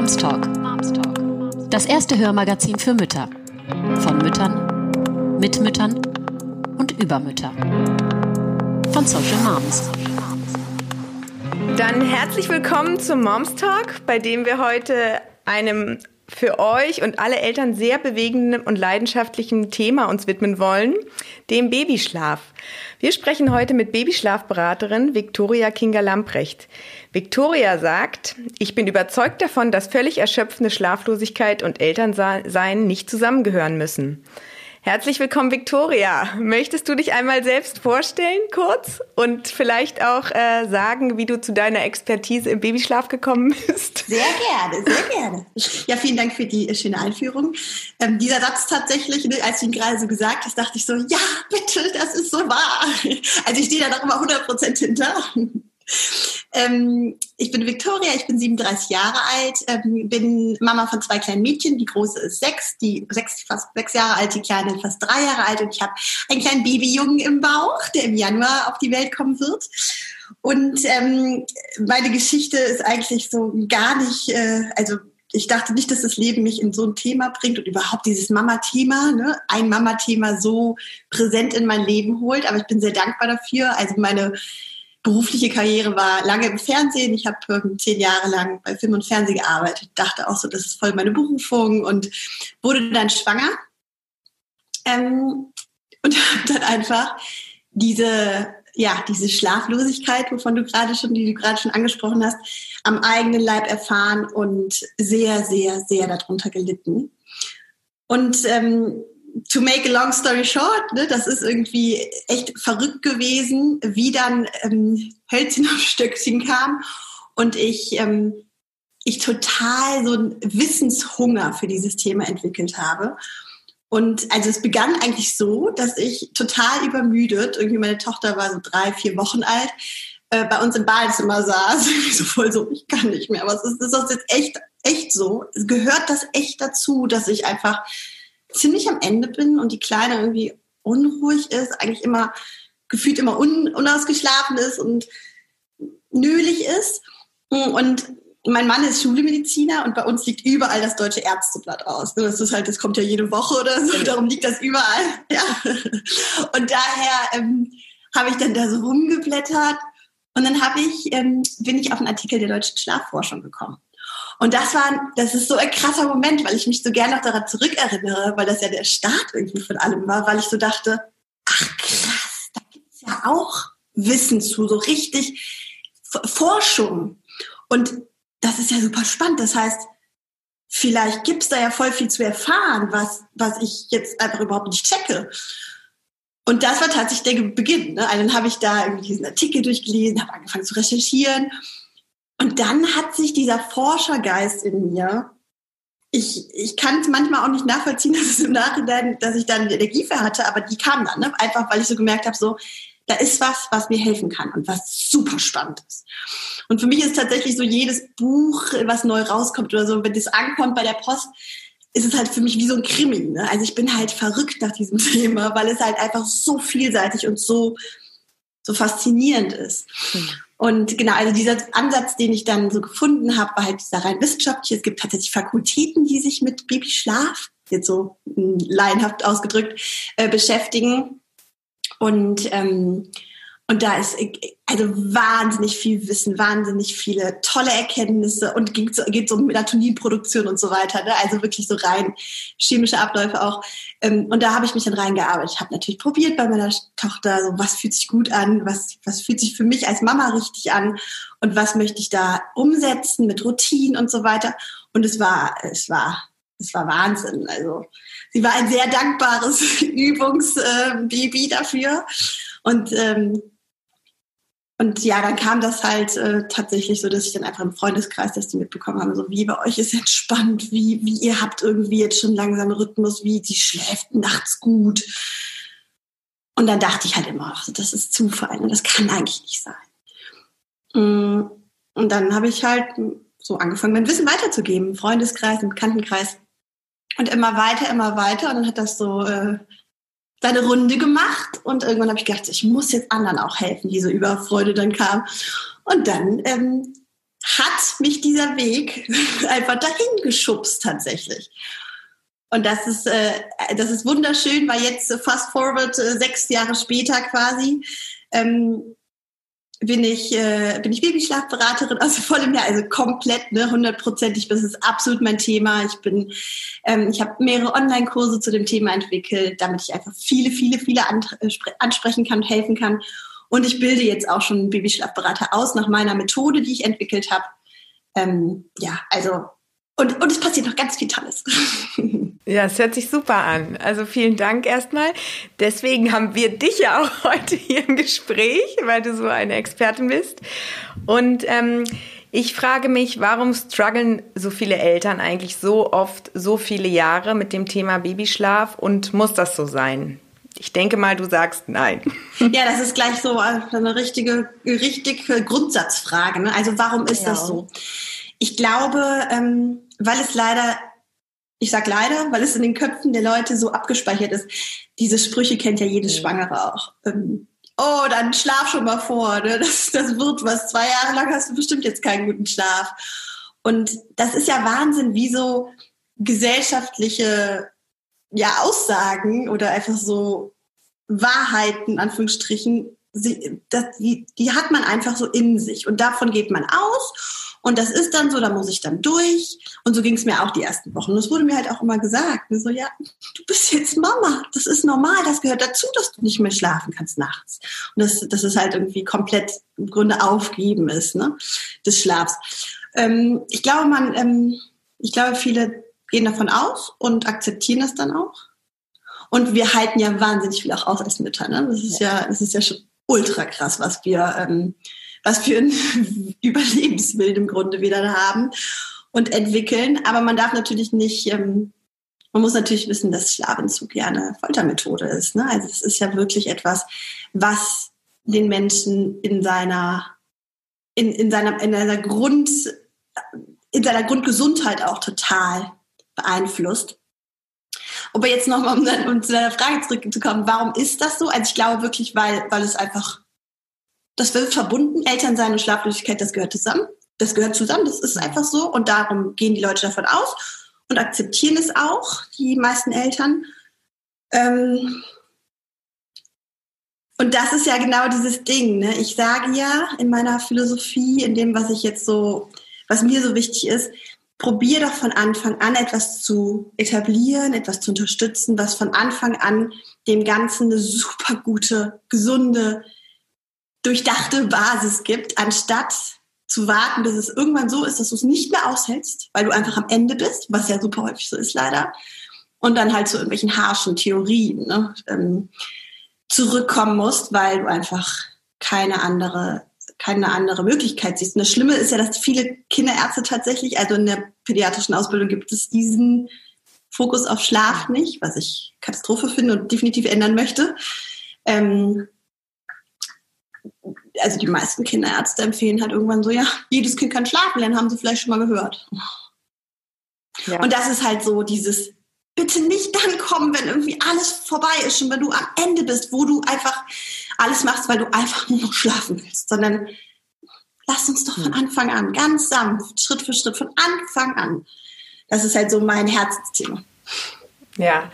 Moms Talk. Das erste Hörmagazin für Mütter. Von Müttern, mit Müttern und über Mütter. Von Social Moms. Dann herzlich willkommen zum Moms Talk, bei dem wir heute einem für euch und alle Eltern sehr bewegenden und leidenschaftlichen Thema uns widmen wollen, dem Babyschlaf. Wir sprechen heute mit Babyschlafberaterin Viktoria Kinga Viktoria sagt, ich bin überzeugt davon, dass völlig erschöpfende Schlaflosigkeit und Elternsein nicht zusammengehören müssen. Herzlich willkommen, Victoria. Möchtest du dich einmal selbst vorstellen, kurz? Und vielleicht auch äh, sagen, wie du zu deiner Expertise im Babyschlaf gekommen bist? Sehr gerne, sehr gerne. Ja, vielen Dank für die äh, schöne Einführung. Ähm, dieser Satz tatsächlich, ne, als du ihn gerade so gesagt hast, dachte ich so, ja, bitte, das ist so wahr. Also ich stehe da noch immer 100 Prozent hinter. Ähm, ich bin Victoria, ich bin 37 Jahre alt, ähm, bin Mama von zwei kleinen Mädchen. Die große ist sechs, die sechs, fast sechs Jahre alt, die kleine fast drei Jahre alt. Und ich habe einen kleinen Babyjungen im Bauch, der im Januar auf die Welt kommen wird. Und ähm, meine Geschichte ist eigentlich so gar nicht, äh, also ich dachte nicht, dass das Leben mich in so ein Thema bringt und überhaupt dieses Mama-Thema, ne, ein Mama-Thema so präsent in mein Leben holt. Aber ich bin sehr dankbar dafür. Also meine berufliche Karriere war lange im Fernsehen. Ich habe ähm, zehn Jahre lang bei Film und Fernsehen gearbeitet. Dachte auch so, das ist voll meine Berufung und wurde dann schwanger. Ähm, und habe dann einfach diese, ja, diese Schlaflosigkeit, wovon du gerade schon, die du gerade schon angesprochen hast, am eigenen Leib erfahren und sehr, sehr, sehr darunter gelitten. Und ähm, to make a long story short, ne, das ist irgendwie echt verrückt gewesen, wie dann ähm, Hölzchen auf Stöckchen kam und ich, ähm, ich total so einen Wissenshunger für dieses Thema entwickelt habe. Und also es begann eigentlich so, dass ich total übermüdet, irgendwie meine Tochter war so drei, vier Wochen alt, äh, bei uns im Badezimmer saß, so voll so, ich kann nicht mehr, aber es ist, ist das jetzt echt, echt so. Gehört das echt dazu, dass ich einfach ziemlich am Ende bin und die Kleine irgendwie unruhig ist, eigentlich immer gefühlt immer un, unausgeschlafen ist und nölig ist. Und mein Mann ist Schulmediziner und bei uns liegt überall das deutsche Ärzteblatt aus. Das ist halt, das kommt ja jede Woche oder so, darum liegt das überall. Ja. Und daher ähm, habe ich dann da so rumgeblättert und dann habe ich, ähm, bin ich auf einen Artikel der deutschen Schlafforschung gekommen. Und das war, das ist so ein krasser Moment, weil ich mich so gerne noch daran zurückerinnere, weil das ja der Start irgendwie von allem war, weil ich so dachte, ach krass, da gibt's ja auch Wissen zu, so richtig Forschung. Und das ist ja super spannend. Das heißt, vielleicht gibt's da ja voll viel zu erfahren, was, was ich jetzt einfach überhaupt nicht checke. Und das war tatsächlich der Beginn. Ne? Also dann habe ich da irgendwie diesen Artikel durchgelesen, habe angefangen zu recherchieren und dann hat sich dieser Forschergeist in mir, ich, ich kann es manchmal auch nicht nachvollziehen, dass es im Nachhinein, dass ich dann Energie für hatte, aber die kam dann, ne? einfach weil ich so gemerkt habe, so, da ist was, was mir helfen kann und was super spannend ist. Und für mich ist tatsächlich so jedes Buch, was neu rauskommt oder so, wenn das ankommt bei der Post, ist es halt für mich wie so ein Krimi. Ne? Also ich bin halt verrückt nach diesem Thema, weil es halt einfach so vielseitig und so, so faszinierend ist. Mhm. Und genau, also dieser Ansatz, den ich dann so gefunden habe, war halt dieser rein wissenschaftliche. Es gibt tatsächlich Fakultäten, die sich mit Babyschlaf, jetzt so hm, laienhaft ausgedrückt, äh, beschäftigen. Und ähm, und da ist also wahnsinnig viel Wissen, wahnsinnig viele tolle Erkenntnisse und geht so, geht so um Melatoninproduktion und so weiter. Ne? Also wirklich so rein chemische Abläufe auch. Ähm, und da habe ich mich dann reingearbeitet. Ich habe natürlich probiert bei meiner Tochter, so was fühlt sich gut an, was, was fühlt sich für mich als Mama richtig an und was möchte ich da umsetzen mit Routinen und so weiter. Und es war, es war, es war Wahnsinn. Also sie war ein sehr dankbares Übungsbaby dafür. Und ähm, und ja, dann kam das halt äh, tatsächlich so, dass ich dann einfach im Freundeskreis das die mitbekommen habe, so wie bei euch ist entspannt, wie, wie ihr habt irgendwie jetzt schon langsam Rhythmus, wie sie schläft nachts gut. Und dann dachte ich halt immer, ach, das ist Zufall und das kann eigentlich nicht sein. Mm, und dann habe ich halt so angefangen, mein Wissen weiterzugeben, im Freundeskreis, im Bekanntenkreis. Und immer weiter, immer weiter. Und dann hat das so äh, seine Runde gemacht und irgendwann habe ich gedacht, ich muss jetzt anderen auch helfen, diese Überfreude dann kam. Und dann ähm, hat mich dieser Weg einfach dahin geschubst tatsächlich. Und das ist, äh, das ist wunderschön, weil jetzt fast forward äh, sechs Jahre später quasi ähm, bin ich, äh, bin ich Babyschlafberaterin, also voll im Jahr, also komplett, ne, hundertprozentig, das ist absolut mein Thema. Ich bin, ähm, ich habe mehrere Online-Kurse zu dem Thema entwickelt, damit ich einfach viele, viele, viele ansprechen kann, helfen kann. Und ich bilde jetzt auch schon Babyschlafberater aus nach meiner Methode, die ich entwickelt habe. Ähm, ja, also und, und es passiert noch ganz viel Tolles. Ja, es hört sich super an. Also vielen Dank erstmal. Deswegen haben wir dich ja auch heute hier im Gespräch, weil du so eine Expertin bist. Und ähm, ich frage mich, warum strugglen so viele Eltern eigentlich so oft, so viele Jahre mit dem Thema Babyschlaf und muss das so sein? Ich denke mal, du sagst nein. Ja, das ist gleich so eine richtige, richtige Grundsatzfrage. Ne? Also warum ist ja. das so? Ich glaube, ähm, weil es leider, ich sag leider, weil es in den Köpfen der Leute so abgespeichert ist. Diese Sprüche kennt ja jede Schwangere auch. Ähm, oh, dann schlaf schon mal vor, ne? das, das wird was. Zwei Jahre lang hast du bestimmt jetzt keinen guten Schlaf. Und das ist ja Wahnsinn, wie so gesellschaftliche ja, Aussagen oder einfach so Wahrheiten, Anführungsstrichen, sie, das, die, die hat man einfach so in sich und davon geht man aus und das ist dann so, da muss ich dann durch. Und so ging es mir auch die ersten Wochen. Und es wurde mir halt auch immer gesagt, so, ja, du bist jetzt Mama. Das ist normal. Das gehört dazu, dass du nicht mehr schlafen kannst nachts. Und das, das ist halt irgendwie komplett im Grunde aufgeben ist, ne, des Schlafs. Ähm, ich glaube, man, ähm, ich glaube, viele gehen davon aus und akzeptieren das dann auch. Und wir halten ja wahnsinnig viel auch aus als Mütter. Ne? Das ist ja, das ist ja schon ultra krass, was wir ähm, was für ein Überlebensbild im Grunde wieder haben und entwickeln. Aber man darf natürlich nicht, ähm, man muss natürlich wissen, dass Schlafentzug ja eine Foltermethode ist. Ne? Also es ist ja wirklich etwas, was den Menschen in seiner, in, in seiner, in seiner Grund, in seiner Grundgesundheit auch total beeinflusst. Aber jetzt nochmal, um, um zu deiner Frage zurückzukommen, warum ist das so? Also ich glaube wirklich, weil, weil es einfach das wird verbunden. Eltern sein und Schlaflosigkeit, das gehört zusammen. Das gehört zusammen, das ist einfach so. Und darum gehen die Leute davon aus und akzeptieren es auch, die meisten Eltern. Ähm und das ist ja genau dieses Ding. Ne? Ich sage ja in meiner Philosophie, in dem, was ich jetzt so, was mir so wichtig ist, probier doch von Anfang an etwas zu etablieren, etwas zu unterstützen, was von Anfang an dem Ganzen eine super gute, gesunde durchdachte Basis gibt, anstatt zu warten, bis es irgendwann so ist, dass du es nicht mehr aushältst, weil du einfach am Ende bist, was ja super häufig so ist leider, und dann halt zu irgendwelchen harschen Theorien ne, ähm, zurückkommen musst, weil du einfach keine andere keine andere Möglichkeit siehst. Und das Schlimme ist ja, dass viele Kinderärzte tatsächlich, also in der pädiatrischen Ausbildung gibt es diesen Fokus auf Schlaf nicht, was ich Katastrophe finde und definitiv ändern möchte. Ähm, also die meisten Kinderärzte empfehlen halt irgendwann so, ja, jedes Kind kann schlafen lernen, haben sie vielleicht schon mal gehört. Ja. Und das ist halt so dieses, bitte nicht dann kommen, wenn irgendwie alles vorbei ist und wenn du am Ende bist, wo du einfach alles machst, weil du einfach nur noch schlafen willst, sondern lass uns doch von Anfang an, ganz sanft, Schritt für Schritt, von Anfang an. Das ist halt so mein Herzensthema. Ja,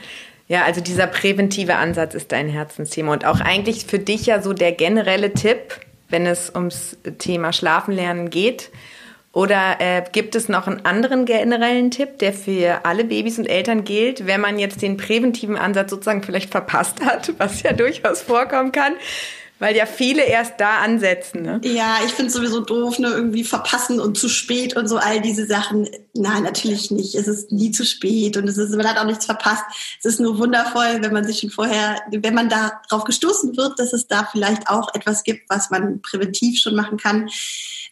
ja, also dieser präventive Ansatz ist dein Herzensthema und auch eigentlich für dich ja so der generelle Tipp, wenn es ums Thema Schlafen lernen geht. Oder äh, gibt es noch einen anderen generellen Tipp, der für alle Babys und Eltern gilt, wenn man jetzt den präventiven Ansatz sozusagen vielleicht verpasst hat, was ja durchaus vorkommen kann? Weil ja viele erst da ansetzen, ne? Ja, ich finde sowieso doof, ne? Irgendwie verpassen und zu spät und so all diese Sachen. Nein, natürlich nicht. Es ist nie zu spät und es ist, man hat auch nichts verpasst. Es ist nur wundervoll, wenn man sich schon vorher, wenn man darauf gestoßen wird, dass es da vielleicht auch etwas gibt, was man präventiv schon machen kann.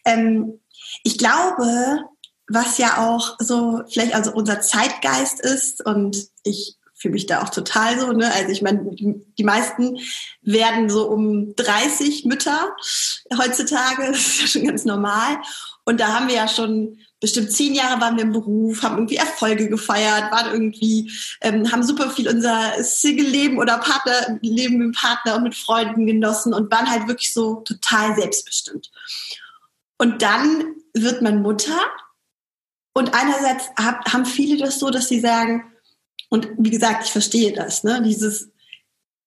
Ähm, ich glaube, was ja auch so vielleicht also unser Zeitgeist ist und ich fühle mich da auch total so. Ne? Also ich meine, die meisten werden so um 30 Mütter heutzutage. Das ist ja schon ganz normal. Und da haben wir ja schon bestimmt zehn Jahre waren wir im Beruf, haben irgendwie Erfolge gefeiert, waren irgendwie, ähm, haben super viel unser Single-Leben oder Partnerleben mit Partner und mit Freunden genossen und waren halt wirklich so total selbstbestimmt. Und dann wird man Mutter und einerseits haben viele das so, dass sie sagen, und wie gesagt, ich verstehe das, ne, dieses,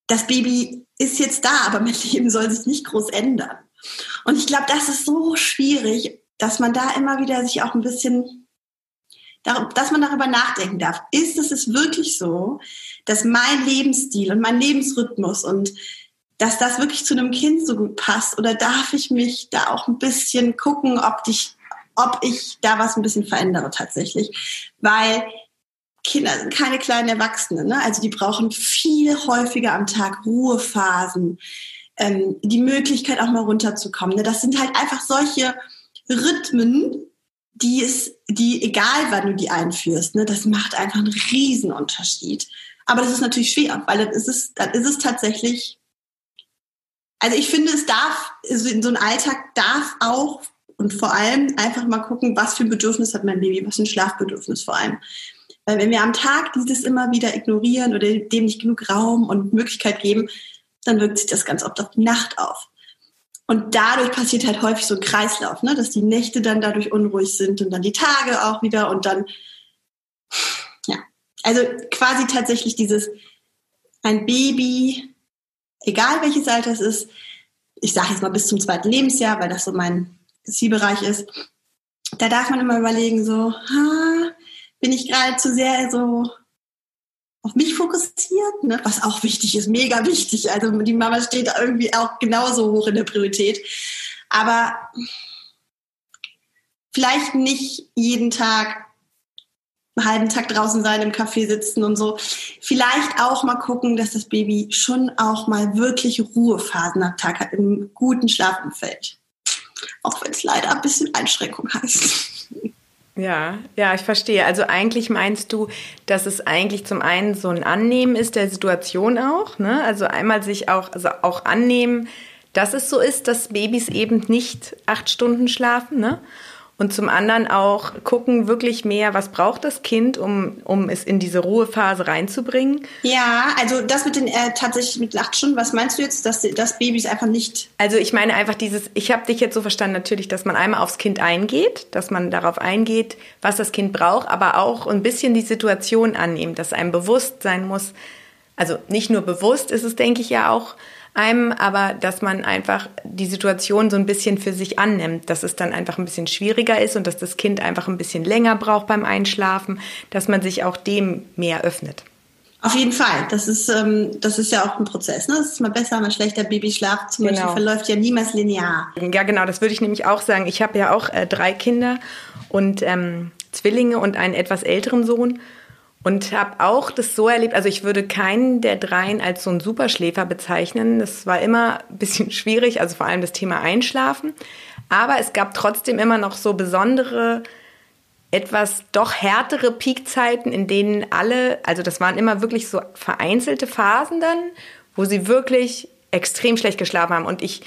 das Baby ist jetzt da, aber mein Leben soll sich nicht groß ändern. Und ich glaube, das ist so schwierig, dass man da immer wieder sich auch ein bisschen, dass man darüber nachdenken darf. Ist es wirklich so, dass mein Lebensstil und mein Lebensrhythmus und dass das wirklich zu einem Kind so gut passt? Oder darf ich mich da auch ein bisschen gucken, ob ich, ob ich da was ein bisschen verändere tatsächlich? Weil Kinder sind keine kleinen Erwachsenen. Ne? Also die brauchen viel häufiger am Tag Ruhephasen, ähm, die Möglichkeit auch mal runterzukommen. Ne? Das sind halt einfach solche Rhythmen, die ist, die, egal wann du die einführst, ne, das macht einfach einen Riesenunterschied. Aber das ist natürlich schwer, weil dann ist es, dann ist es tatsächlich, also ich finde, es darf, in so einem Alltag darf auch und vor allem einfach mal gucken, was für ein Bedürfnis hat mein Baby, was für ein Schlafbedürfnis vor allem. Weil wenn wir am Tag dieses immer wieder ignorieren oder dem nicht genug Raum und Möglichkeit geben, dann wirkt sich das ganz oft auf die Nacht auf. Und dadurch passiert halt häufig so ein Kreislauf, ne? dass die Nächte dann dadurch unruhig sind und dann die Tage auch wieder und dann, ja. Also quasi tatsächlich dieses, ein Baby, egal welches Alter es ist, ich sage jetzt mal bis zum zweiten Lebensjahr, weil das so mein Zielbereich ist, da darf man immer überlegen, so, ha, bin ich gerade zu sehr so auf mich fokussiert, ne? was auch wichtig ist, mega wichtig. Also die Mama steht irgendwie auch genauso hoch in der Priorität. Aber vielleicht nicht jeden Tag einen halben Tag draußen sein, im Café sitzen und so. Vielleicht auch mal gucken, dass das Baby schon auch mal wirklich Ruhephasen am Tag hat, im guten Schlafumfeld. Auch wenn es leider ein bisschen Einschränkung heißt. Ja, ja, ich verstehe. Also eigentlich meinst du, dass es eigentlich zum einen so ein Annehmen ist der Situation auch, ne? Also einmal sich auch, also auch annehmen, dass es so ist, dass Babys eben nicht acht Stunden schlafen, ne? Und zum anderen auch gucken wirklich mehr, was braucht das Kind, um, um es in diese Ruhephase reinzubringen. Ja, also das mit den äh, tatsächlich mit acht Stunden, was meinst du jetzt, dass das Babys einfach nicht. Also ich meine einfach dieses, ich habe dich jetzt so verstanden, natürlich, dass man einmal aufs Kind eingeht, dass man darauf eingeht, was das Kind braucht, aber auch ein bisschen die Situation annimmt, dass einem bewusst sein muss. Also nicht nur bewusst ist es, denke ich ja auch, einem, aber dass man einfach die Situation so ein bisschen für sich annimmt, dass es dann einfach ein bisschen schwieriger ist und dass das Kind einfach ein bisschen länger braucht beim Einschlafen, dass man sich auch dem mehr öffnet. Auf jeden Fall. Das ist, ähm, das ist ja auch ein Prozess. Ne? Das ist mal besser, mal schlechter. Babyschlaf zum genau. Beispiel verläuft ja niemals linear. Ja, genau. Das würde ich nämlich auch sagen. Ich habe ja auch äh, drei Kinder und ähm, Zwillinge und einen etwas älteren Sohn. Und habe auch das so erlebt, also ich würde keinen der dreien als so einen Superschläfer bezeichnen. Das war immer ein bisschen schwierig, also vor allem das Thema Einschlafen. Aber es gab trotzdem immer noch so besondere, etwas doch härtere Peakzeiten, in denen alle, also das waren immer wirklich so vereinzelte Phasen dann, wo sie wirklich extrem schlecht geschlafen haben. Und ich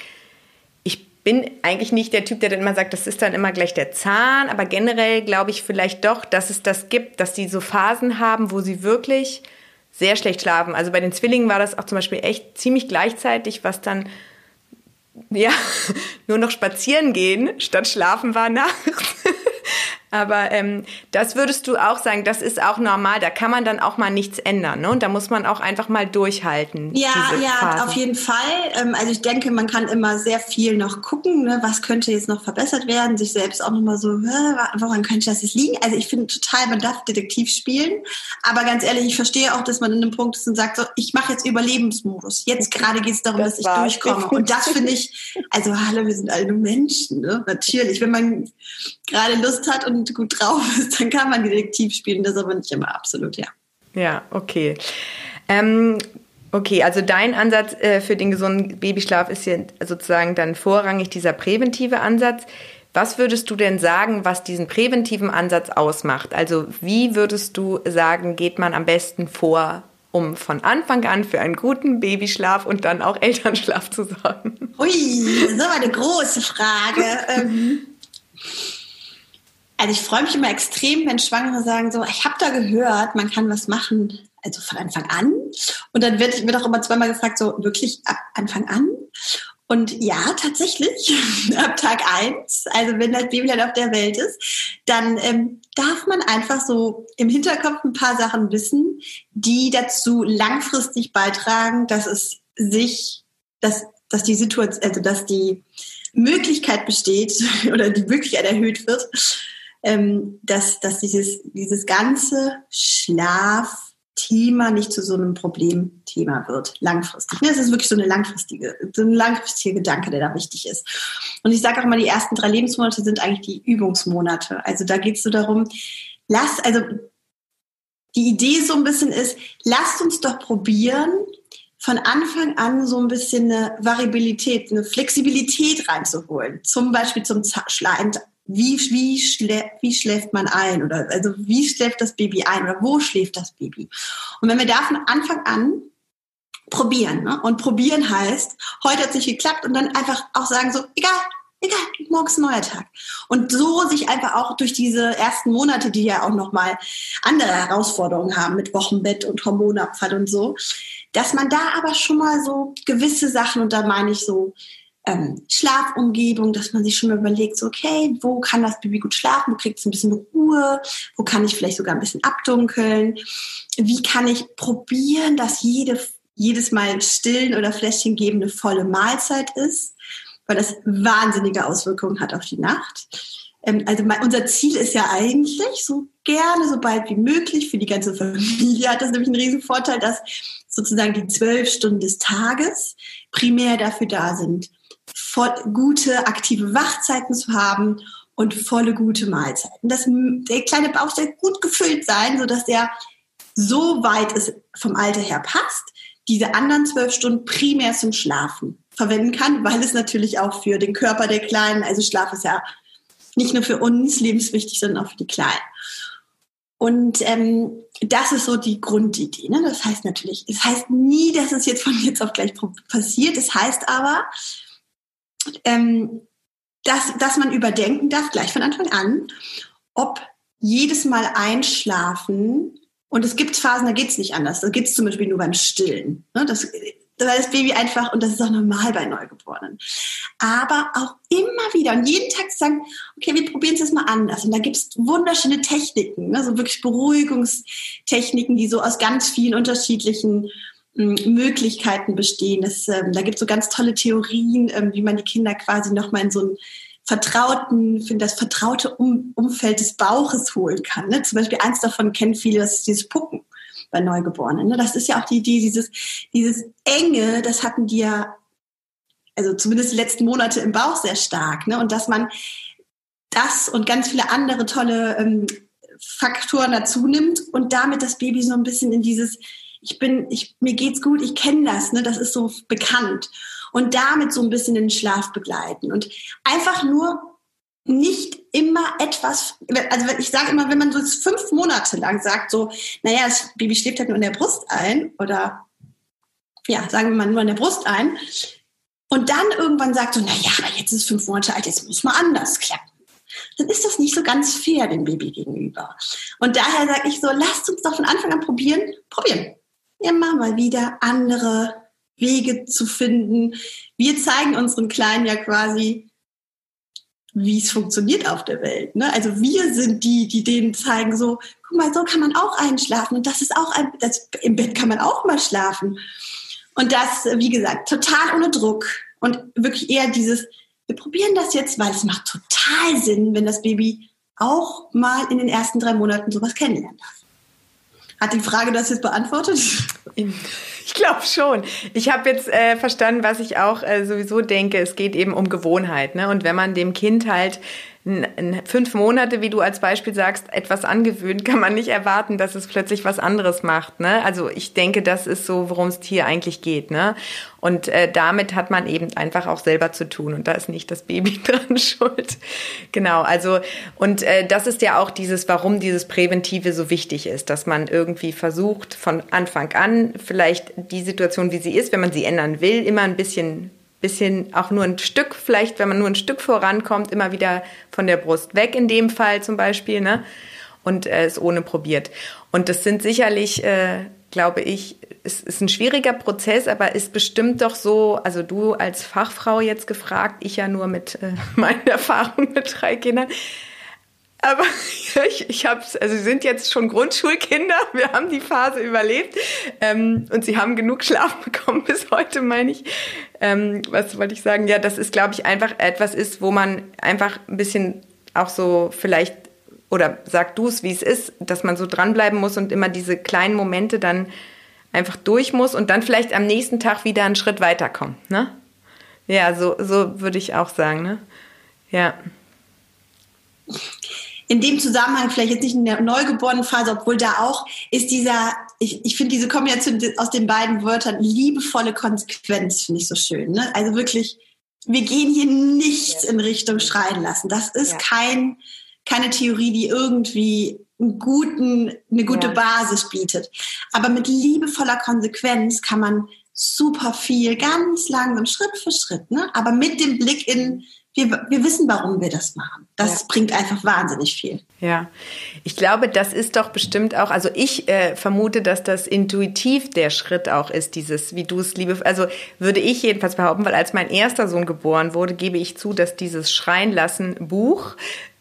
bin eigentlich nicht der Typ, der dann immer sagt, das ist dann immer gleich der Zahn, aber generell glaube ich vielleicht doch, dass es das gibt, dass die so Phasen haben, wo sie wirklich sehr schlecht schlafen. Also bei den Zwillingen war das auch zum Beispiel echt ziemlich gleichzeitig, was dann ja nur noch spazieren gehen statt schlafen war nachts. Aber ähm, das würdest du auch sagen, das ist auch normal. Da kann man dann auch mal nichts ändern. Ne? Und da muss man auch einfach mal durchhalten. Ja, ja, Phasen. auf jeden Fall. Ähm, also ich denke, man kann immer sehr viel noch gucken, ne? was könnte jetzt noch verbessert werden. Sich selbst auch nochmal so, woran könnte das jetzt liegen? Also ich finde total, man darf Detektiv spielen. Aber ganz ehrlich, ich verstehe auch, dass man in einem Punkt ist und sagt, so, ich mache jetzt Überlebensmodus. Jetzt gerade geht es darum, das dass ich durchkomme. Und das finde ich, also hallo, wir sind alle nur Menschen. Ne? Natürlich, wenn man gerade Lust hat und und gut drauf ist, dann kann man Detektiv spielen. Das aber nicht immer absolut, ja. Ja, okay. Ähm, okay, also dein Ansatz äh, für den gesunden Babyschlaf ist ja sozusagen dann vorrangig dieser präventive Ansatz. Was würdest du denn sagen, was diesen präventiven Ansatz ausmacht? Also wie würdest du sagen, geht man am besten vor, um von Anfang an für einen guten Babyschlaf und dann auch Elternschlaf zu sorgen? Ui, das ist aber eine große Frage. ähm, also ich freue mich immer extrem, wenn Schwangere sagen so, ich habe da gehört, man kann was machen, also von Anfang an. Und dann wird, wird auch immer zweimal gefragt, so wirklich ab Anfang an. Und ja, tatsächlich, ab Tag eins, also wenn das Baby halt auf der Welt ist, dann ähm, darf man einfach so im Hinterkopf ein paar Sachen wissen, die dazu langfristig beitragen, dass es sich, dass, dass die Situation, also dass die Möglichkeit besteht oder die Möglichkeit erhöht wird, ähm, dass, dass dieses, dieses ganze Schlaf, Thema nicht zu so einem Problemthema wird, langfristig. Es ist wirklich so eine langfristige, so ein langfristiger Gedanke, der da wichtig ist. Und ich sage auch immer, die ersten drei Lebensmonate sind eigentlich die Übungsmonate. Also da geht es so darum, lass, also die Idee so ein bisschen ist, lasst uns doch probieren, von Anfang an so ein bisschen eine Variabilität, eine Flexibilität reinzuholen. Zum Beispiel zum Schleim, wie, wie, schlä wie schläft man ein oder also wie schläft das Baby ein oder wo schläft das Baby. Und wenn wir da von Anfang an probieren ne? und probieren heißt, heute hat es nicht geklappt und dann einfach auch sagen so, egal, egal, morgen ist ein neuer Tag. Und so sich einfach auch durch diese ersten Monate, die ja auch nochmal andere Herausforderungen haben mit Wochenbett und Hormonabfall und so, dass man da aber schon mal so gewisse Sachen, und da meine ich so ähm, Schlafumgebung, dass man sich schon mal überlegt, so, okay, wo kann das Baby gut schlafen, wo kriegt es ein bisschen Ruhe, wo kann ich vielleicht sogar ein bisschen abdunkeln, wie kann ich probieren, dass jede, jedes Mal stillen oder Fläschchen geben eine volle Mahlzeit ist, weil das wahnsinnige Auswirkungen hat auf die Nacht. Ähm, also mein, unser Ziel ist ja eigentlich, so gerne, so bald wie möglich, für die ganze Familie hat das nämlich einen riesen Vorteil, dass sozusagen die zwölf Stunden des Tages primär dafür da sind, voll, gute aktive Wachzeiten zu haben und volle gute Mahlzeiten. Das, der kleine Bauch soll gut gefüllt sein, sodass der so weit es vom Alter her passt, diese anderen zwölf Stunden primär zum Schlafen verwenden kann, weil es natürlich auch für den Körper der Kleinen, also Schlaf ist ja nicht nur für uns lebenswichtig, sondern auch für die Kleinen. Und ähm, das ist so die Grundidee. Ne? Das heißt natürlich, es heißt nie, dass es jetzt von jetzt auf gleich passiert. Es heißt aber, ähm, dass, dass man überdenken darf, gleich von Anfang an, ob jedes Mal einschlafen, und es gibt Phasen, da geht es nicht anders. Da geht es zum Beispiel nur beim Stillen. Ne? Das, das Baby einfach, und das ist auch normal bei Neugeborenen. Aber auch immer wieder und jeden Tag sagen, okay, wir probieren es jetzt mal anders. Und da gibt es wunderschöne Techniken, ne? so wirklich Beruhigungstechniken, die so aus ganz vielen unterschiedlichen Möglichkeiten bestehen. Das, ähm, da gibt es so ganz tolle Theorien, ähm, wie man die Kinder quasi nochmal in so einen vertrauten, finde das vertraute um Umfeld des Bauches holen kann. Ne? Zum Beispiel eins davon kennen viele, das ist dieses Pucken bei Neugeborenen. Ne? Das ist ja auch die Idee, dieses, dieses Enge, das hatten die ja, also zumindest die letzten Monate im Bauch sehr stark. Ne? Und dass man das und ganz viele andere tolle ähm, Faktoren dazu nimmt und damit das Baby so ein bisschen in dieses ich bin, ich, mir geht's gut, ich kenne das, ne, das ist so bekannt. Und damit so ein bisschen den Schlaf begleiten und einfach nur nicht immer etwas, also ich sage immer, wenn man so fünf Monate lang sagt, so, naja, das Baby schläft halt nur in der Brust ein oder ja, sagen wir mal nur in der Brust ein und dann irgendwann sagt so, naja, aber jetzt ist fünf Monate alt, jetzt muss man anders klappen dann ist das nicht so ganz fair dem Baby gegenüber. Und daher sage ich so, lasst uns doch von Anfang an probieren, probieren immer mal wieder andere Wege zu finden. Wir zeigen unseren Kleinen ja quasi, wie es funktioniert auf der Welt. Ne? Also wir sind die, die denen zeigen, so, guck mal, so kann man auch einschlafen und das ist auch ein, das, im Bett kann man auch mal schlafen. Und das, wie gesagt, total ohne Druck und wirklich eher dieses, wir probieren das jetzt, weil es macht total Sinn, wenn das Baby auch mal in den ersten drei Monaten sowas kennenlernen darf. Hat die Frage das jetzt beantwortet? Ich glaube schon. Ich habe jetzt äh, verstanden, was ich auch äh, sowieso denke. Es geht eben um Gewohnheit. Ne? Und wenn man dem Kind halt fünf Monate, wie du als Beispiel sagst, etwas angewöhnt, kann man nicht erwarten, dass es plötzlich was anderes macht. Ne? Also ich denke, das ist so, worum es hier eigentlich geht. Ne? Und äh, damit hat man eben einfach auch selber zu tun und da ist nicht das Baby dran schuld. Genau, also und äh, das ist ja auch dieses, warum dieses Präventive so wichtig ist, dass man irgendwie versucht, von Anfang an vielleicht die Situation, wie sie ist, wenn man sie ändern will, immer ein bisschen bisschen auch nur ein Stück, vielleicht wenn man nur ein Stück vorankommt, immer wieder von der Brust weg in dem Fall zum Beispiel, ne? Und äh, es ohne probiert. Und das sind sicherlich äh, glaube ich, es ist ein schwieriger Prozess, aber ist bestimmt doch so, also du als Fachfrau jetzt gefragt, ich ja nur mit äh, meinen Erfahrungen mit drei Kindern. Aber ich, ich habe also sie sind jetzt schon Grundschulkinder, wir haben die Phase überlebt ähm, und sie haben genug Schlaf bekommen bis heute, meine ich. Ähm, was wollte ich sagen? Ja, das ist, glaube ich, einfach etwas ist, wo man einfach ein bisschen auch so vielleicht oder sag du es, wie es ist, dass man so dranbleiben muss und immer diese kleinen Momente dann einfach durch muss und dann vielleicht am nächsten Tag wieder einen Schritt weiterkommt, ne? Ja, so, so würde ich auch sagen, ne? Ja. In dem Zusammenhang, vielleicht jetzt nicht in der neugeborenen Phase, obwohl da auch, ist dieser, ich, ich finde diese Kombination aus den beiden Wörtern, liebevolle Konsequenz, finde ich so schön. Ne? Also wirklich, wir gehen hier nichts in Richtung schreien lassen. Das ist ja. kein, keine Theorie, die irgendwie einen guten, eine gute ja. Basis bietet. Aber mit liebevoller Konsequenz kann man super viel, ganz langsam, Schritt für Schritt, ne? aber mit dem Blick in, wir, wir wissen, warum wir das machen. Das ja. bringt einfach wahnsinnig viel. Ja, ich glaube, das ist doch bestimmt auch, also ich äh, vermute, dass das intuitiv der Schritt auch ist, dieses, wie du es liebe, also würde ich jedenfalls behaupten, weil als mein erster Sohn geboren wurde, gebe ich zu, dass dieses Schreien lassen Buch,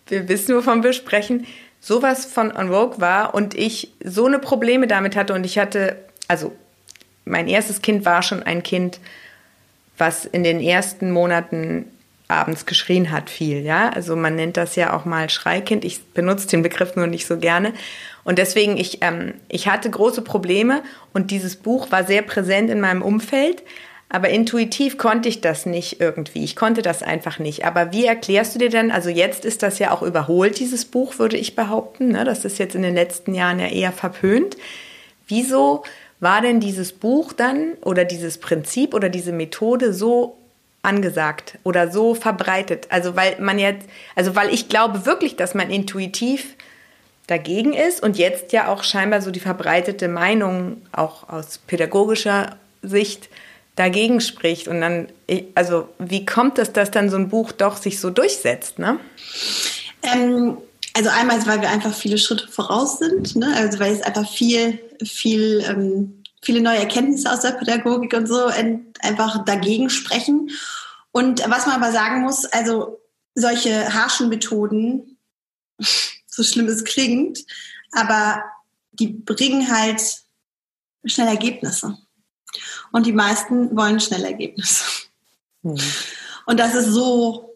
wir wissen, wovon wir sprechen, sowas von on vogue war und ich so eine Probleme damit hatte und ich hatte, also mein erstes Kind war schon ein Kind, was in den ersten Monaten abends geschrien hat viel, ja. Also man nennt das ja auch mal Schreikind. Ich benutze den Begriff nur nicht so gerne. Und deswegen, ich, ähm, ich hatte große Probleme und dieses Buch war sehr präsent in meinem Umfeld. Aber intuitiv konnte ich das nicht irgendwie. Ich konnte das einfach nicht. Aber wie erklärst du dir denn, also jetzt ist das ja auch überholt, dieses Buch, würde ich behaupten. Ne? Das ist jetzt in den letzten Jahren ja eher verpönt. Wieso war denn dieses Buch dann oder dieses Prinzip oder diese Methode so angesagt oder so verbreitet? Also weil man jetzt, also weil ich glaube wirklich, dass man intuitiv dagegen ist und jetzt ja auch scheinbar so die verbreitete Meinung auch aus pädagogischer Sicht dagegen spricht. Und dann, also wie kommt es, dass dann so ein Buch doch sich so durchsetzt, ne? Ähm, also einmal, weil wir einfach viele Schritte voraus sind, ne? also weil es einfach viel, viel, ähm, viele neue Erkenntnisse aus der Pädagogik und so einfach dagegen sprechen. Und was man aber sagen muss, also solche harschen Methoden, so schlimm es klingt, aber die bringen halt schnell Ergebnisse. Und die meisten wollen schnell Ergebnisse. Mhm. Und das ist so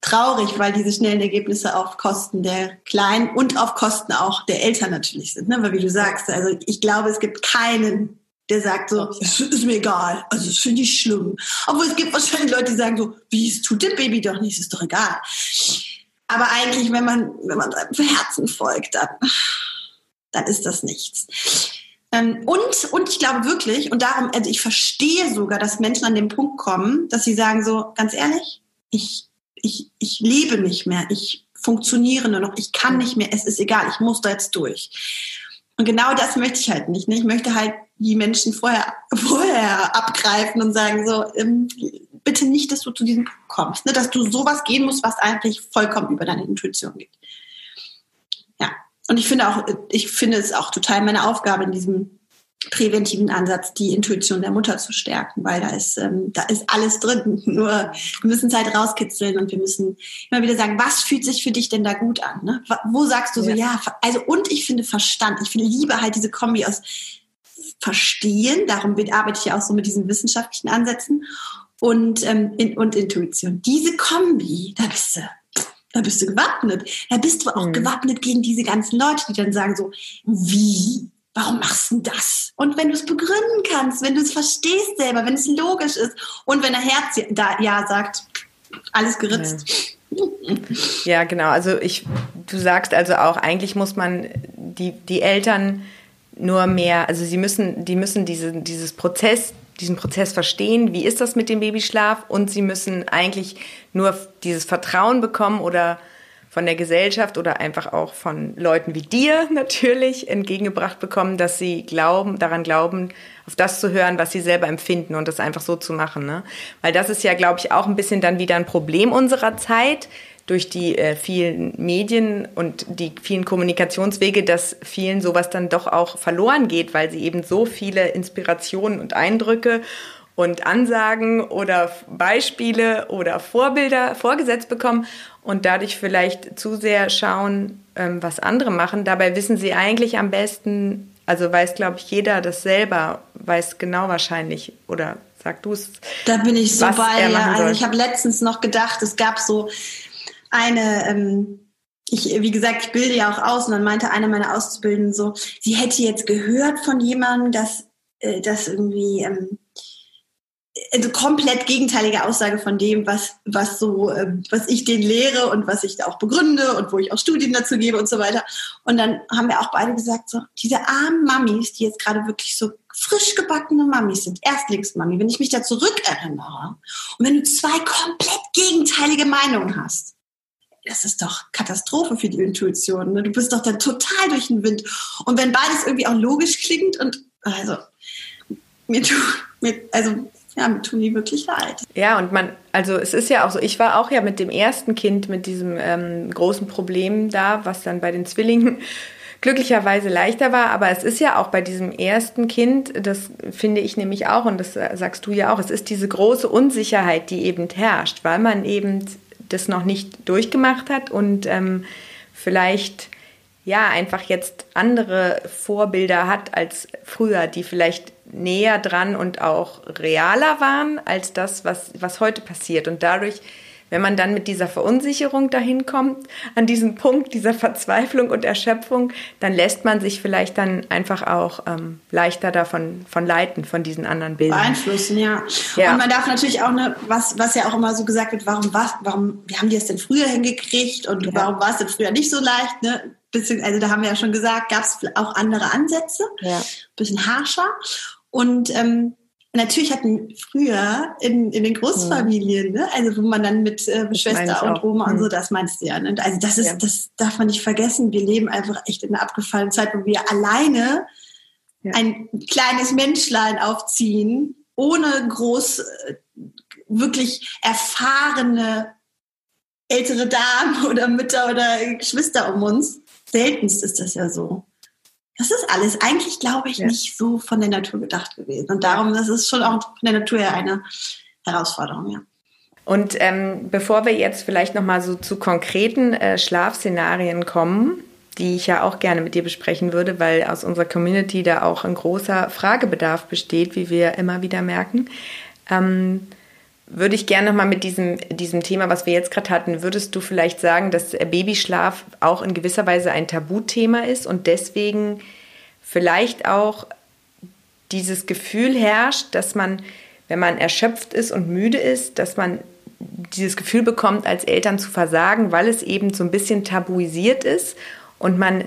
traurig, weil diese schnellen Ergebnisse auf Kosten der Kleinen und auf Kosten auch der Eltern natürlich sind. Ne? Weil wie du sagst, also ich glaube, es gibt keinen, der sagt so, es ist mir egal, also es finde ich schlimm. Obwohl es gibt wahrscheinlich Leute, die sagen so, wie, es tut dem Baby doch nicht, es ist doch egal. Aber eigentlich, wenn man, wenn man seinem Herzen folgt, dann, dann ist das nichts. Ähm, und, und ich glaube wirklich, und darum, also ich verstehe sogar, dass Menschen an den Punkt kommen, dass sie sagen so, ganz ehrlich, ich, ich, ich lebe nicht mehr, ich funktioniere nur noch, ich kann nicht mehr, es ist egal, ich muss da jetzt durch. Und genau das möchte ich halt nicht. Ne? Ich möchte halt die Menschen vorher, vorher abgreifen und sagen so, ähm, bitte nicht, dass du zu diesem Punkt kommst, ne? dass du sowas gehen musst, was eigentlich vollkommen über deine Intuition geht. Und ich finde auch, ich finde es auch total meine Aufgabe in diesem präventiven Ansatz, die Intuition der Mutter zu stärken, weil da ist, ähm, da ist alles drin. Nur wir müssen es halt rauskitzeln und wir müssen immer wieder sagen, was fühlt sich für dich denn da gut an? Ne? Wo sagst du so, ja. ja, also und ich finde Verstand, ich finde Liebe halt diese Kombi aus Verstehen, darum arbeite ich ja auch so mit diesen wissenschaftlichen Ansätzen und, ähm, in, und Intuition. Diese Kombi, da bist du, da bist du gewappnet. Da bist du auch mhm. gewappnet gegen diese ganzen Leute, die dann sagen so, wie? Warum machst du das? Und wenn du es begründen kannst, wenn du es verstehst selber, wenn es logisch ist und wenn der Herz da ja sagt, alles geritzt. Ja. ja, genau. Also ich, du sagst also auch, eigentlich muss man die, die Eltern nur mehr, also sie müssen, die müssen diese, dieses Prozess diesen Prozess verstehen, wie ist das mit dem Babyschlaf und sie müssen eigentlich nur dieses Vertrauen bekommen oder von der Gesellschaft oder einfach auch von Leuten wie dir natürlich entgegengebracht bekommen, dass sie glauben, daran glauben, auf das zu hören, was sie selber empfinden und das einfach so zu machen. Ne? Weil das ist ja, glaube ich, auch ein bisschen dann wieder ein Problem unserer Zeit, durch die äh, vielen Medien und die vielen Kommunikationswege, dass vielen sowas dann doch auch verloren geht, weil sie eben so viele Inspirationen und Eindrücke und Ansagen oder Beispiele oder Vorbilder vorgesetzt bekommen und dadurch vielleicht zu sehr schauen, ähm, was andere machen. Dabei wissen sie eigentlich am besten, also weiß, glaube ich, jeder das selber, weiß genau wahrscheinlich oder sag du es. Da bin ich so bei, ja. Also ich habe letztens noch gedacht, es gab so eine, ähm, ich, wie gesagt, ich bilde ja auch aus und dann meinte eine meiner Auszubildenden so, sie hätte jetzt gehört von jemandem, dass, äh, dass irgendwie, ähm, also komplett gegenteilige Aussage von dem, was, was so, äh, was ich denen lehre und was ich da auch begründe und wo ich auch Studien dazu gebe und so weiter. Und dann haben wir auch beide gesagt, so, diese armen Mamis, die jetzt gerade wirklich so frisch gebackene Mamis sind, Erstlingsmami, wenn ich mich da zurückerinnere und wenn du zwei komplett gegenteilige Meinungen hast, das ist doch Katastrophe für die Intuition. Ne? Du bist doch dann total durch den Wind. Und wenn beides irgendwie auch logisch klingt und also mir tut, mir, also ja, mir tun die wirklich leid. Ja, und man, also es ist ja auch so, ich war auch ja mit dem ersten Kind mit diesem ähm, großen Problem da, was dann bei den Zwillingen glücklicherweise leichter war, aber es ist ja auch bei diesem ersten Kind, das finde ich nämlich auch, und das sagst du ja auch, es ist diese große Unsicherheit, die eben herrscht, weil man eben das noch nicht durchgemacht hat und ähm, vielleicht ja einfach jetzt andere Vorbilder hat als früher, die vielleicht näher dran und auch realer waren als das, was, was heute passiert. Und dadurch, wenn man dann mit dieser Verunsicherung dahin kommt, an diesen Punkt dieser Verzweiflung und Erschöpfung, dann lässt man sich vielleicht dann einfach auch ähm, leichter davon von leiten, von diesen anderen Bildern. Beeinflussen, ja. ja. Und man darf natürlich auch, ne, was, was ja auch immer so gesagt wird, warum, was, warum, wie haben die es denn früher hingekriegt und ja. warum war es denn früher nicht so leicht, ne? also da haben wir ja schon gesagt, gab es auch andere Ansätze, ja. bisschen harscher. Und ähm, natürlich hatten früher in, in den Großfamilien, ne, also wo man dann mit äh, Schwester und Oma und so, hm. das meinst du ja. Ne? Also das ist, ja. das darf man nicht vergessen. Wir leben einfach echt in einer abgefallenen Zeit, wo wir alleine ja. ein kleines Menschlein aufziehen, ohne groß äh, wirklich erfahrene ältere Damen oder Mütter oder Geschwister um uns. Seltenst ist das ja so. Das ist alles eigentlich, glaube ich, ja. nicht so von der Natur gedacht gewesen. Und darum, das ist schon auch von der Natur her eine Herausforderung, ja. Und ähm, bevor wir jetzt vielleicht noch mal so zu konkreten äh, Schlafszenarien kommen, die ich ja auch gerne mit dir besprechen würde, weil aus unserer Community da auch ein großer Fragebedarf besteht, wie wir immer wieder merken, ähm, würde ich gerne noch mal mit diesem, diesem Thema, was wir jetzt gerade hatten, würdest du vielleicht sagen, dass Babyschlaf auch in gewisser Weise ein Tabuthema ist und deswegen vielleicht auch dieses Gefühl herrscht, dass man, wenn man erschöpft ist und müde ist, dass man dieses Gefühl bekommt, als Eltern zu versagen, weil es eben so ein bisschen tabuisiert ist und man,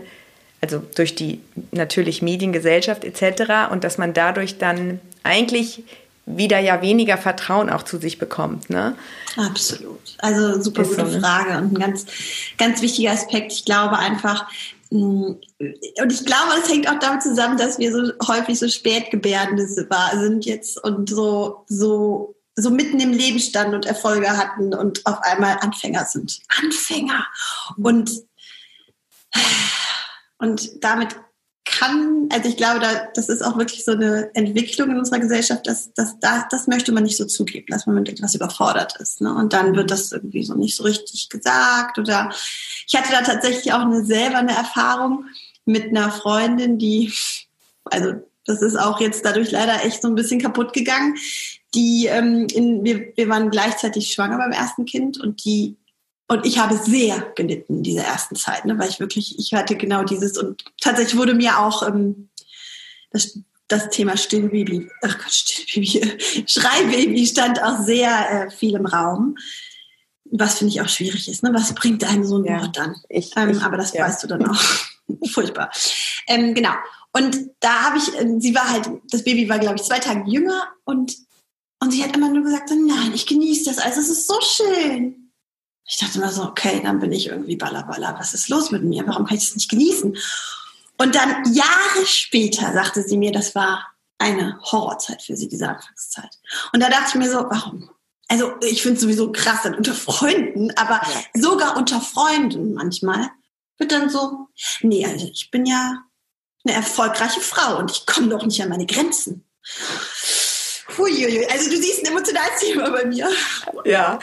also durch die natürlich Mediengesellschaft etc., und dass man dadurch dann eigentlich wieder ja weniger Vertrauen auch zu sich bekommt. Ne? Absolut. Also super gute so, ne? Frage und ein ganz, ganz wichtiger Aspekt. Ich glaube einfach, mm, und ich glaube, es hängt auch damit zusammen, dass wir so häufig so Spätgebärende sind jetzt und so, so, so mitten im Leben standen und Erfolge hatten und auf einmal Anfänger sind. Anfänger! Und, und damit kann, also ich glaube, da, das ist auch wirklich so eine Entwicklung in unserer Gesellschaft, dass, dass, dass das möchte man nicht so zugeben, dass man mit etwas überfordert ist. Ne? Und dann wird das irgendwie so nicht so richtig gesagt. Oder ich hatte da tatsächlich auch eine selber eine Erfahrung mit einer Freundin, die, also das ist auch jetzt dadurch leider echt so ein bisschen kaputt gegangen. Die, ähm, in, wir, wir waren gleichzeitig schwanger beim ersten Kind und die und ich habe sehr gelitten in dieser ersten Zeit, ne, weil ich wirklich, ich hatte genau dieses und tatsächlich wurde mir auch ähm, das, das Thema Stillbaby, ach Gott, Stillbaby, Schreibaby stand auch sehr äh, viel im Raum. Was finde ich auch schwierig ist, ne? Was bringt einem so ein ja, Wort dann? Ich, ähm, ich, aber das ja. weißt du dann auch. Furchtbar. Ähm, genau. Und da habe ich, äh, sie war halt, das Baby war, glaube ich, zwei Tage jünger und, und sie hat immer nur gesagt, nein, ich genieße das, also es ist so schön. Ich dachte immer so, okay, dann bin ich irgendwie ballerballer. Was ist los mit mir? Warum kann ich das nicht genießen? Und dann Jahre später sagte sie mir, das war eine Horrorzeit für sie, diese Anfangszeit. Und da dachte ich mir so, warum? also ich finde es sowieso krass dann unter Freunden, aber ja. sogar unter Freunden manchmal wird dann so, nee, also ich bin ja eine erfolgreiche Frau und ich komme doch nicht an meine Grenzen. Huiuiui. Also du siehst ein emotionales Thema bei mir. Ja.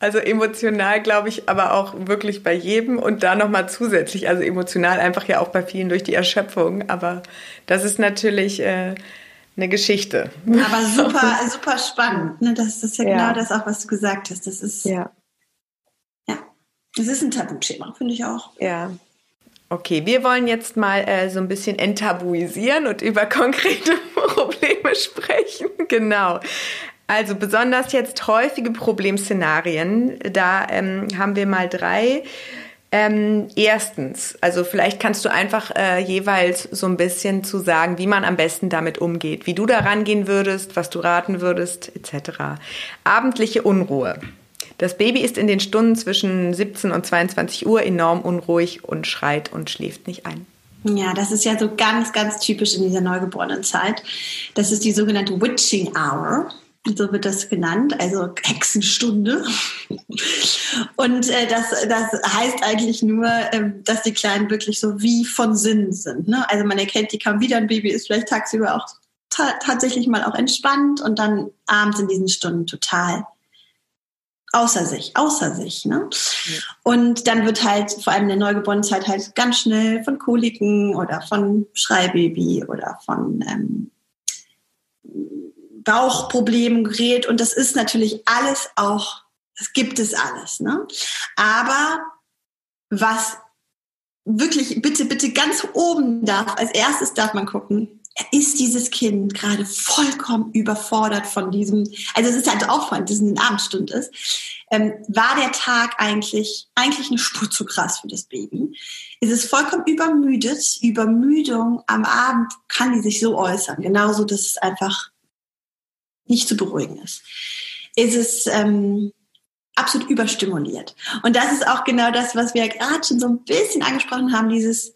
Also emotional glaube ich, aber auch wirklich bei jedem und da nochmal zusätzlich, also emotional einfach ja auch bei vielen durch die Erschöpfung, aber das ist natürlich äh, eine Geschichte. Aber super, super spannend. Ne? Das, ist ja, ja, genau das auch, was du gesagt hast. Das ist ja, ja, das ist ein Tabuthema, finde ich auch. Ja. Okay, wir wollen jetzt mal äh, so ein bisschen enttabuisieren und über konkrete Probleme sprechen. Genau. Also besonders jetzt häufige Problemszenarien, da ähm, haben wir mal drei. Ähm, erstens, also vielleicht kannst du einfach äh, jeweils so ein bisschen zu sagen, wie man am besten damit umgeht, wie du da rangehen würdest, was du raten würdest, etc. Abendliche Unruhe. Das Baby ist in den Stunden zwischen 17 und 22 Uhr enorm unruhig und schreit und schläft nicht ein. Ja, das ist ja so ganz, ganz typisch in dieser neugeborenen Zeit. Das ist die sogenannte Witching Hour so wird das genannt, also Hexenstunde. Und äh, das, das heißt eigentlich nur, äh, dass die Kleinen wirklich so wie von Sinn sind. Ne? Also man erkennt die kaum wieder, ein Baby ist vielleicht tagsüber auch ta tatsächlich mal auch entspannt und dann abends in diesen Stunden total außer sich, außer sich. Ne? Ja. Und dann wird halt vor allem in der Neugeborenenzeit halt ganz schnell von Koliken oder von Schreibaby oder von ähm, Bauchproblemen geredet und das ist natürlich alles auch, das gibt es alles. Ne? Aber was wirklich bitte, bitte ganz oben darf, als erstes darf man gucken, ist dieses Kind gerade vollkommen überfordert von diesem, also es ist halt auffallend, dass es eine Abendstunde ist, ähm, war der Tag eigentlich, eigentlich eine Spur zu krass für das Baby? Ist es vollkommen übermüdet? Übermüdung am Abend kann die sich so äußern. Genauso, dass es einfach nicht zu beruhigen ist, ist es ähm, absolut überstimuliert. Und das ist auch genau das, was wir gerade schon so ein bisschen angesprochen haben, dieses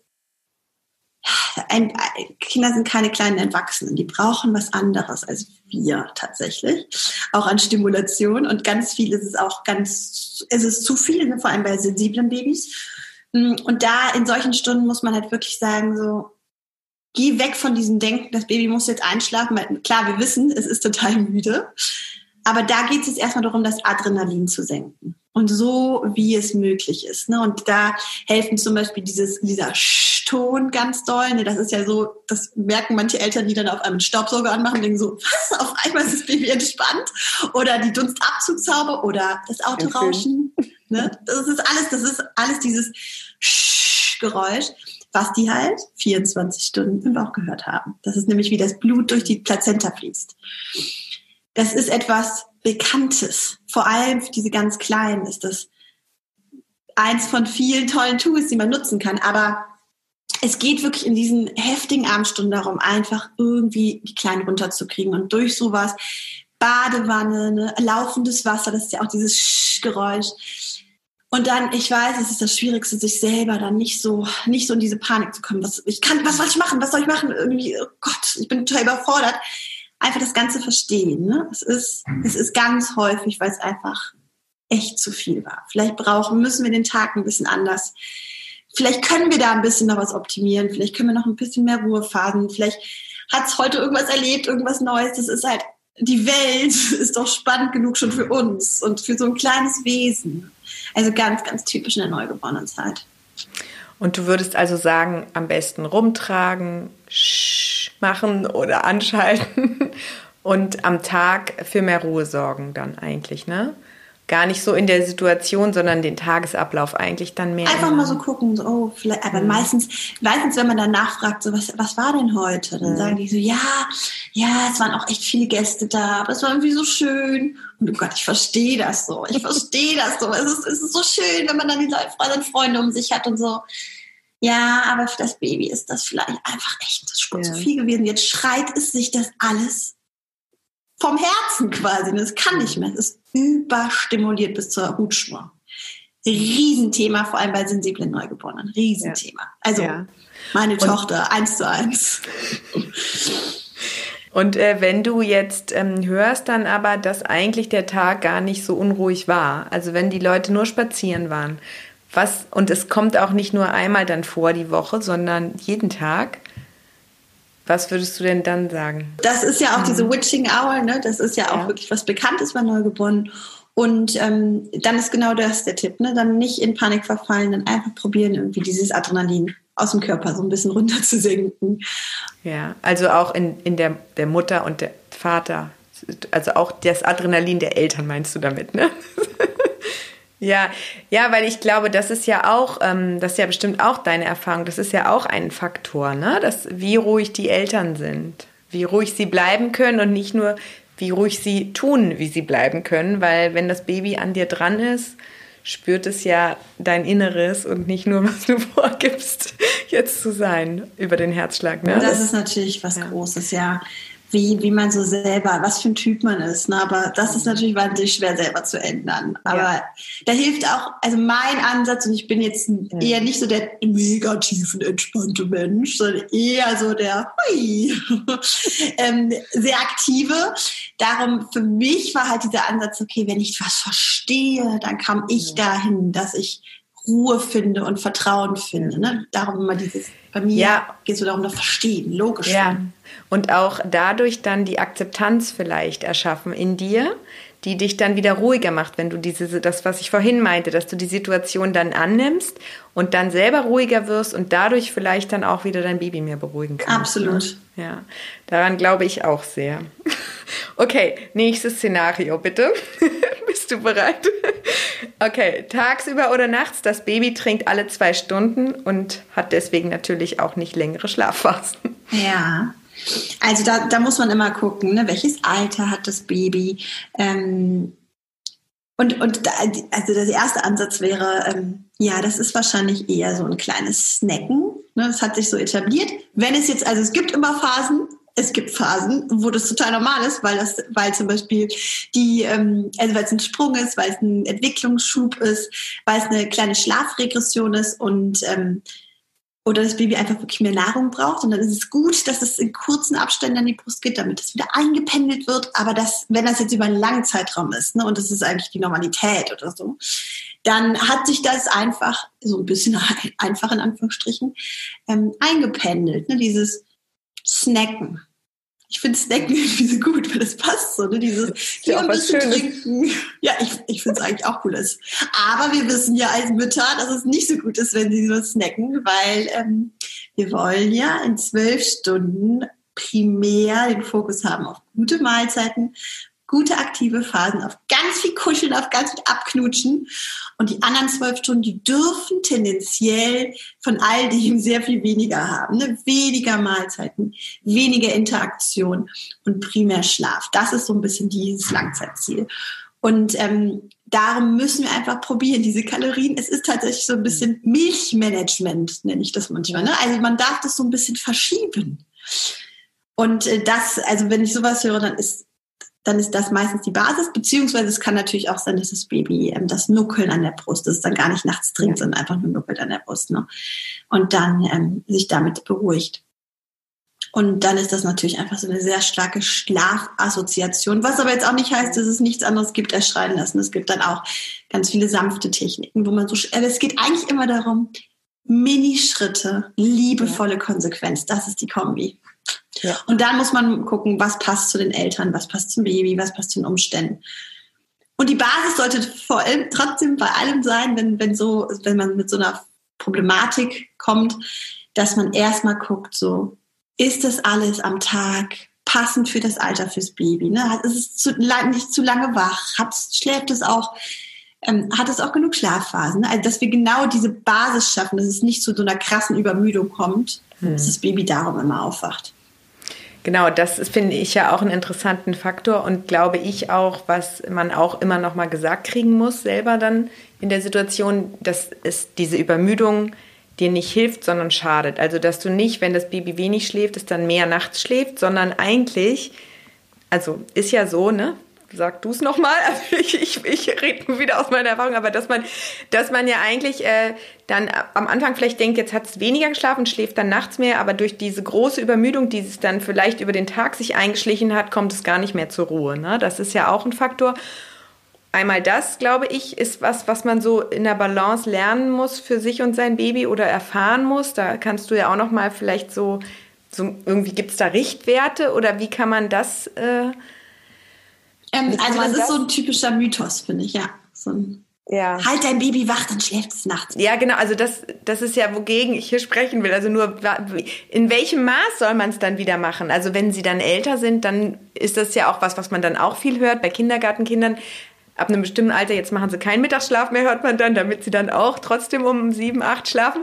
ein, Kinder sind keine kleinen Erwachsenen, die brauchen was anderes als wir tatsächlich, auch an Stimulation und ganz viel ist es auch ganz, es ist zu viel, vor allem bei sensiblen Babys. Und da in solchen Stunden muss man halt wirklich sagen, so, geh weg von diesem Denken, das Baby muss jetzt einschlafen. Klar, wir wissen, es ist total müde. Aber da geht es jetzt erstmal darum, das Adrenalin zu senken. Und so, wie es möglich ist. Ne? Und da helfen zum Beispiel dieses, dieser Ton ganz doll. Ne? Das ist ja so, das merken manche Eltern, die dann auf einem Staubsauger anmachen, denken so, was, auf einmal ist das Baby entspannt. Oder die Dunstabzugshauber oder das Autorauschen. Ne? Das ist alles, das ist alles dieses Geräusch was die halt 24 Stunden im Bauch gehört haben. Das ist nämlich, wie das Blut durch die Plazenta fließt. Das ist etwas Bekanntes. Vor allem für diese ganz Kleinen ist das eins von vielen tollen Tools, die man nutzen kann. Aber es geht wirklich in diesen heftigen Abendstunden darum, einfach irgendwie die Kleinen runterzukriegen und durch sowas Badewanne, ne, laufendes Wasser, das ist ja auch dieses Sch Geräusch, und dann, ich weiß, es ist das Schwierigste, sich selber dann nicht so, nicht so in diese Panik zu kommen. Was, ich kann, was soll ich machen? Was soll ich machen? Irgendwie, oh Gott, ich bin total überfordert. Einfach das Ganze verstehen. Ne? Es ist, es ist ganz häufig, weil es einfach echt zu viel war. Vielleicht brauchen, müssen wir den Tag ein bisschen anders. Vielleicht können wir da ein bisschen noch was optimieren. Vielleicht können wir noch ein bisschen mehr Ruhephasen. Vielleicht hat es heute irgendwas erlebt, irgendwas Neues. Das ist halt, die Welt ist doch spannend genug schon für uns und für so ein kleines Wesen. Also ganz, ganz typisch in der Neugeborenenzeit. Und du würdest also sagen, am besten rumtragen, machen oder anschalten und am Tag für mehr Ruhe sorgen dann eigentlich, ne? Gar nicht so in der Situation, sondern den Tagesablauf eigentlich dann mehr. Einfach mal so gucken, so, oh, vielleicht, aber mhm. meistens, meistens, wenn man dann nachfragt, so, was, was war denn heute? Dann mhm. sagen die so, ja, ja, es waren auch echt viele Gäste da, aber es war irgendwie so schön. Und oh Gott, ich verstehe das so. Ich verstehe das so. Es ist, es ist so schön, wenn man dann die Leute, Freunde um sich hat und so. Ja, aber für das Baby ist das vielleicht einfach echt ja. zu viel gewesen. Jetzt schreit es sich das alles vom Herzen quasi. Das kann nicht mehr. Es ist überstimuliert bis zur Hutschnur. Riesenthema, vor allem bei sensiblen Neugeborenen. Riesenthema. Also ja. meine Und Tochter, eins zu eins. Und äh, wenn du jetzt ähm, hörst dann aber, dass eigentlich der Tag gar nicht so unruhig war, also wenn die Leute nur spazieren waren, was, und es kommt auch nicht nur einmal dann vor die Woche, sondern jeden Tag, was würdest du denn dann sagen? Das ist ja auch diese mhm. Witching Hour, ne? Das ist ja auch ja. wirklich was Bekanntes bei Neugeborenen. Und ähm, dann ist genau das der Tipp, ne? Dann nicht in Panik verfallen, dann einfach probieren, irgendwie dieses Adrenalin aus dem Körper so ein bisschen runter zu senken. Ja, also auch in, in der, der Mutter und der Vater, also auch das Adrenalin der Eltern meinst du damit, ne? Ja, ja, weil ich glaube, das ist ja auch, ähm, das ist ja bestimmt auch deine Erfahrung, das ist ja auch ein Faktor, ne? Das, wie ruhig die Eltern sind, wie ruhig sie bleiben können und nicht nur, wie ruhig sie tun, wie sie bleiben können, weil wenn das Baby an dir dran ist, spürt es ja dein Inneres und nicht nur, was du vorgibst, jetzt zu sein über den Herzschlag. Ne? Das, das ist natürlich was ja. Großes, ja wie, wie man so selber, was für ein Typ man ist. Ne? Aber das ist natürlich wahnsinnig schwer selber zu ändern. Aber ja. da hilft auch, also mein Ansatz, und ich bin jetzt eher nicht so der negativen, entspannte Mensch, sondern eher so der hui, ähm, sehr aktive. Darum für mich war halt dieser Ansatz, okay, wenn ich was verstehe, dann kam ich ja. dahin, dass ich Ruhe finde und Vertrauen finde. Ne? Darum immer dieses, bei mir ja. geht es so darum, das Verstehen, logisch. Ja. Und auch dadurch dann die Akzeptanz vielleicht erschaffen in dir, die dich dann wieder ruhiger macht, wenn du diese, das, was ich vorhin meinte, dass du die Situation dann annimmst und dann selber ruhiger wirst und dadurch vielleicht dann auch wieder dein Baby mehr beruhigen kannst. Absolut. Ne? Ja, daran glaube ich auch sehr. Okay, nächstes Szenario bitte. Bist du bereit? Okay, tagsüber oder nachts, das Baby trinkt alle zwei Stunden und hat deswegen natürlich auch nicht längere Schlafphasen. Ja. Also da, da muss man immer gucken, ne? welches Alter hat das Baby. Ähm, und, und da, also der erste Ansatz wäre, ähm, ja, das ist wahrscheinlich eher so ein kleines Snacken. Ne? Das hat sich so etabliert. Wenn es jetzt, also es gibt immer Phasen, es gibt Phasen, wo das total normal ist, weil das, weil zum Beispiel die, ähm, also weil es ein Sprung ist, weil es ein Entwicklungsschub ist, weil es eine kleine Schlafregression ist und ähm, oder das Baby einfach wirklich mehr Nahrung braucht. Und dann ist es gut, dass es in kurzen Abständen an die Brust geht, damit es wieder eingependelt wird. Aber das, wenn das jetzt über einen langen Zeitraum ist, ne, und das ist eigentlich die Normalität oder so, dann hat sich das einfach so ein bisschen einfach in Anführungsstrichen ähm, eingependelt. Ne, dieses Snacken. Ich finde Snacken irgendwie so gut, weil das passt so, ne? Dieses hier ein bisschen trinken. Ja, ich, ich finde es eigentlich auch cool. Ist. Aber wir wissen ja als Mütter, dass es nicht so gut ist, wenn sie so snacken, weil ähm, wir wollen ja in zwölf Stunden primär den Fokus haben auf gute Mahlzeiten, gute aktive Phasen, auf ganz viel Kuscheln, auf ganz viel Abknutschen. Und die anderen zwölf Stunden, die dürfen tendenziell von all dem sehr viel weniger haben. Ne? Weniger Mahlzeiten, weniger Interaktion und primär Schlaf. Das ist so ein bisschen dieses Langzeitziel. Und ähm, darum müssen wir einfach probieren, diese Kalorien. Es ist tatsächlich so ein bisschen Milchmanagement, nenne ich das manchmal. Ne? Also man darf das so ein bisschen verschieben. Und äh, das, also wenn ich sowas höre, dann ist dann ist das meistens die Basis, beziehungsweise es kann natürlich auch sein, dass das Baby ähm, das Nuckeln an der Brust ist, dann gar nicht nachts trinkt, sondern einfach nur nuckelt an der Brust. Ne? Und dann ähm, sich damit beruhigt. Und dann ist das natürlich einfach so eine sehr starke Schlafassoziation, was aber jetzt auch nicht heißt, dass es nichts anderes gibt als schreien lassen. Es gibt dann auch ganz viele sanfte Techniken, wo man so, aber es geht eigentlich immer darum, Mini-Schritte, liebevolle Konsequenz, das ist die Kombi. Ja. Und dann muss man gucken, was passt zu den Eltern, was passt zum Baby, was passt zu den Umständen. Und die Basis sollte vor allem trotzdem bei allem sein, wenn, wenn so, wenn man mit so einer Problematik kommt, dass man erstmal guckt, so, ist das alles am Tag passend für das Alter fürs Baby? Ne? Ist es zu, nicht zu lange wach? Hat, schläft es auch? Ähm, hat es auch genug Schlafphasen? Also, dass wir genau diese Basis schaffen, dass es nicht zu so einer krassen Übermüdung kommt, hm. dass das Baby darum immer aufwacht. Genau, das finde ich ja auch einen interessanten Faktor und glaube ich auch, was man auch immer noch mal gesagt kriegen muss, selber dann in der Situation, dass es diese Übermüdung dir nicht hilft, sondern schadet. Also, dass du nicht, wenn das Baby wenig schläft, es dann mehr nachts schläft, sondern eigentlich, also ist ja so, ne? Sag du es nochmal, also ich, ich, ich rede wieder aus meiner Erfahrung, aber dass man, dass man ja eigentlich äh, dann am Anfang vielleicht denkt, jetzt hat es weniger geschlafen, schläft dann nachts mehr, aber durch diese große Übermüdung, die es dann vielleicht über den Tag sich eingeschlichen hat, kommt es gar nicht mehr zur Ruhe. Ne? Das ist ja auch ein Faktor. Einmal das, glaube ich, ist was, was man so in der Balance lernen muss für sich und sein Baby oder erfahren muss. Da kannst du ja auch noch mal vielleicht so, so irgendwie gibt es da Richtwerte oder wie kann man das? Äh, ähm, also das, das ist so ein typischer Mythos, finde ich, ja. So ja. Halt dein Baby wach, dann schläft es nachts. Ja, genau. Also das, das ist ja, wogegen ich hier sprechen will. Also nur, in welchem Maß soll man es dann wieder machen? Also wenn sie dann älter sind, dann ist das ja auch was, was man dann auch viel hört bei Kindergartenkindern ab einem bestimmten Alter, jetzt machen sie keinen Mittagsschlaf mehr, hört man dann, damit sie dann auch trotzdem um sieben, acht schlafen.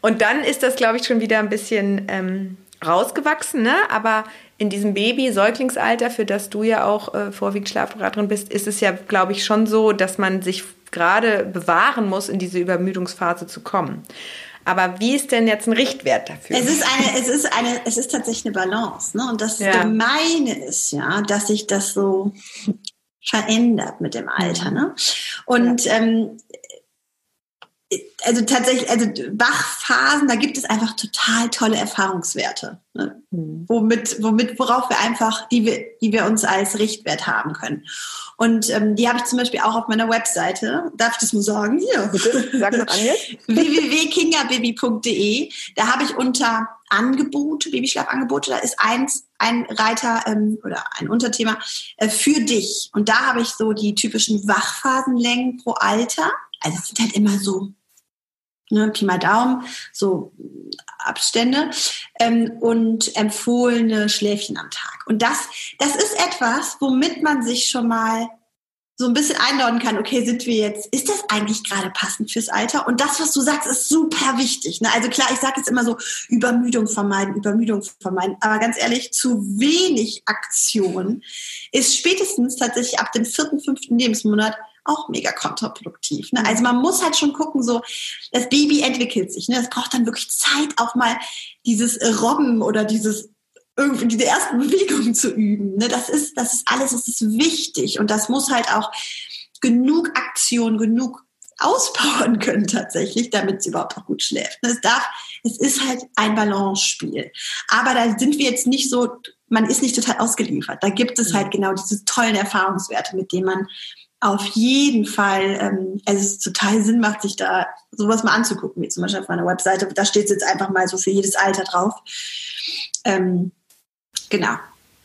Und dann ist das, glaube ich, schon wieder ein bisschen ähm, rausgewachsen, ne? Aber in diesem Baby-Säuglingsalter, für das du ja auch äh, vorwiegend Schlafberaterin bist, ist es ja, glaube ich, schon so, dass man sich gerade bewahren muss, in diese Übermüdungsphase zu kommen. Aber wie ist denn jetzt ein Richtwert dafür? Es ist eine, es ist eine, es ist tatsächlich eine Balance, ne? Und das ja. Gemeine ist ja, dass sich das so verändert mit dem Alter. Ne? Und ja. ähm, also tatsächlich, also Wachphasen, da gibt es einfach total tolle Erfahrungswerte, ne? mhm. womit, womit, worauf wir einfach, die wir, die wir uns als Richtwert haben können. Und ähm, die habe ich zum Beispiel auch auf meiner Webseite. Darf ich das mal sagen? Hier. Bitte, sag mal an jetzt. www.kingababy.de. Da habe ich unter Angebote, Babyschlafangebote, da ist eins, ein Reiter ähm, oder ein Unterthema äh, für dich. Und da habe ich so die typischen Wachphasenlängen pro Alter. Also es sind halt immer so ne, Pi mal Daumen, so Abstände ähm, und empfohlene Schläfchen am Tag. Und das, das ist etwas, womit man sich schon mal so ein bisschen einladen kann, okay, sind wir jetzt, ist das eigentlich gerade passend fürs Alter? Und das, was du sagst, ist super wichtig. Ne? Also klar, ich sage jetzt immer so, Übermüdung vermeiden, Übermüdung vermeiden. Aber ganz ehrlich, zu wenig Aktion ist spätestens tatsächlich ab dem vierten, fünften Lebensmonat auch mega kontraproduktiv. Ne? Also man muss halt schon gucken, so das Baby entwickelt sich. Ne? Es braucht dann wirklich Zeit, auch mal dieses Robben oder dieses irgendwie diese ersten Bewegungen zu üben. Ne? Das ist, das ist alles, das ist wichtig und das muss halt auch genug Aktion, genug auspowern können tatsächlich, damit sie überhaupt auch gut schläft. Ne? Es darf, es ist halt ein Balance-Spiel. Aber da sind wir jetzt nicht so, man ist nicht total ausgeliefert. Da gibt es halt genau diese tollen Erfahrungswerte, mit denen man auf jeden Fall, ähm, es total Sinn macht, sich da sowas mal anzugucken, wie zum Beispiel auf meiner Webseite. Da steht es jetzt einfach mal so für jedes Alter drauf. Ähm, Genau.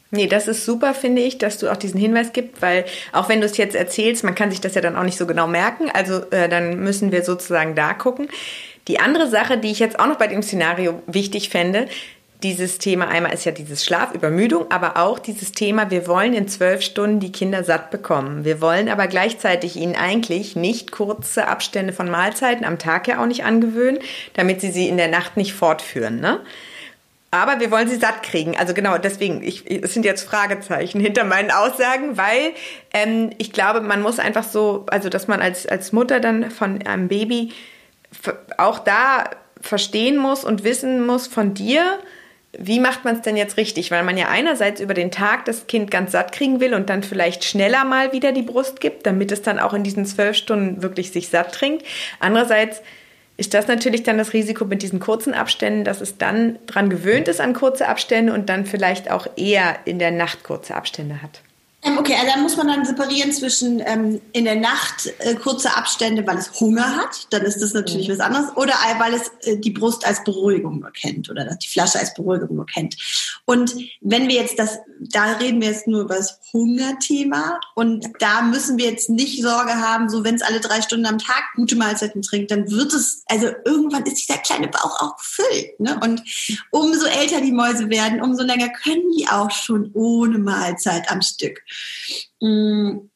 Nee, das ist super, finde ich, dass du auch diesen Hinweis gibst, weil auch wenn du es jetzt erzählst, man kann sich das ja dann auch nicht so genau merken. Also äh, dann müssen wir sozusagen da gucken. Die andere Sache, die ich jetzt auch noch bei dem Szenario wichtig fände, dieses Thema einmal ist ja dieses Schlafübermüdung, aber auch dieses Thema, wir wollen in zwölf Stunden die Kinder satt bekommen. Wir wollen aber gleichzeitig ihnen eigentlich nicht kurze Abstände von Mahlzeiten am Tag ja auch nicht angewöhnen, damit sie sie in der Nacht nicht fortführen. Ne? Aber wir wollen sie satt kriegen. Also genau, deswegen, ich, es sind jetzt Fragezeichen hinter meinen Aussagen, weil ähm, ich glaube, man muss einfach so, also dass man als, als Mutter dann von einem Baby auch da verstehen muss und wissen muss von dir, wie macht man es denn jetzt richtig? Weil man ja einerseits über den Tag das Kind ganz satt kriegen will und dann vielleicht schneller mal wieder die Brust gibt, damit es dann auch in diesen zwölf Stunden wirklich sich satt trinkt. Andererseits ist das natürlich dann das Risiko mit diesen kurzen Abständen, dass es dann dran gewöhnt ist an kurze Abstände und dann vielleicht auch eher in der Nacht kurze Abstände hat. Ähm, okay, also da muss man dann separieren zwischen ähm, in der Nacht äh, kurze Abstände, weil es Hunger hat, dann ist das natürlich mhm. was anderes, oder weil es äh, die Brust als Beruhigung nur kennt oder die Flasche als Beruhigung nur kennt. Und wenn wir jetzt das, da reden wir jetzt nur über das Hungerthema und da müssen wir jetzt nicht Sorge haben, so wenn es alle drei Stunden am Tag gute Mahlzeiten trinkt, dann wird es, also irgendwann ist dieser kleine Bauch auch gefüllt. Ne? Und umso älter die Mäuse werden, umso länger können die auch schon ohne Mahlzeit am Stück. Mm.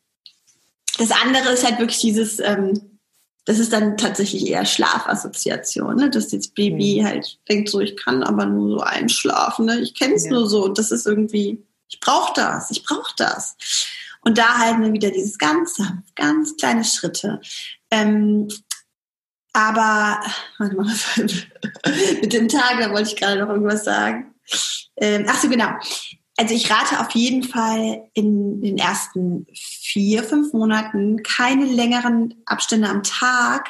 Das andere ist halt wirklich dieses, ähm, das ist dann tatsächlich eher Schlafassoziation, ne? dass das Baby mhm. halt denkt so, ich kann aber nur so einschlafen, ne? ich kenne es ja. nur so und das ist irgendwie, ich brauche das, ich brauche das. Und da halten wir wieder dieses ganz, ganz kleine Schritte. Ähm, aber, warte mal, mit dem Tag, da wollte ich gerade noch irgendwas sagen. Ähm, ach so, genau also ich rate auf jeden Fall in den ersten vier, fünf Monaten keine längeren Abstände am Tag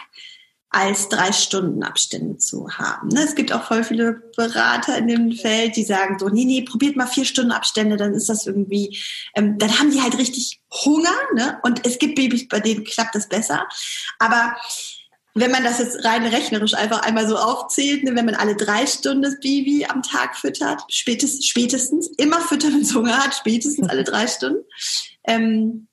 als drei Stunden Abstände zu haben. Ne? Es gibt auch voll viele Berater in dem Feld, die sagen so, nee, nee, probiert mal vier Stunden Abstände, dann ist das irgendwie, ähm, dann haben die halt richtig Hunger. Ne? Und es gibt Babys, bei denen klappt das besser. Aber wenn man das jetzt rein rechnerisch einfach einmal so aufzählt, ne, wenn man alle drei Stunden das Baby am Tag füttert, spätestens, spätestens immer füttern, wenn es Hunger hat, spätestens alle drei Stunden, ähm,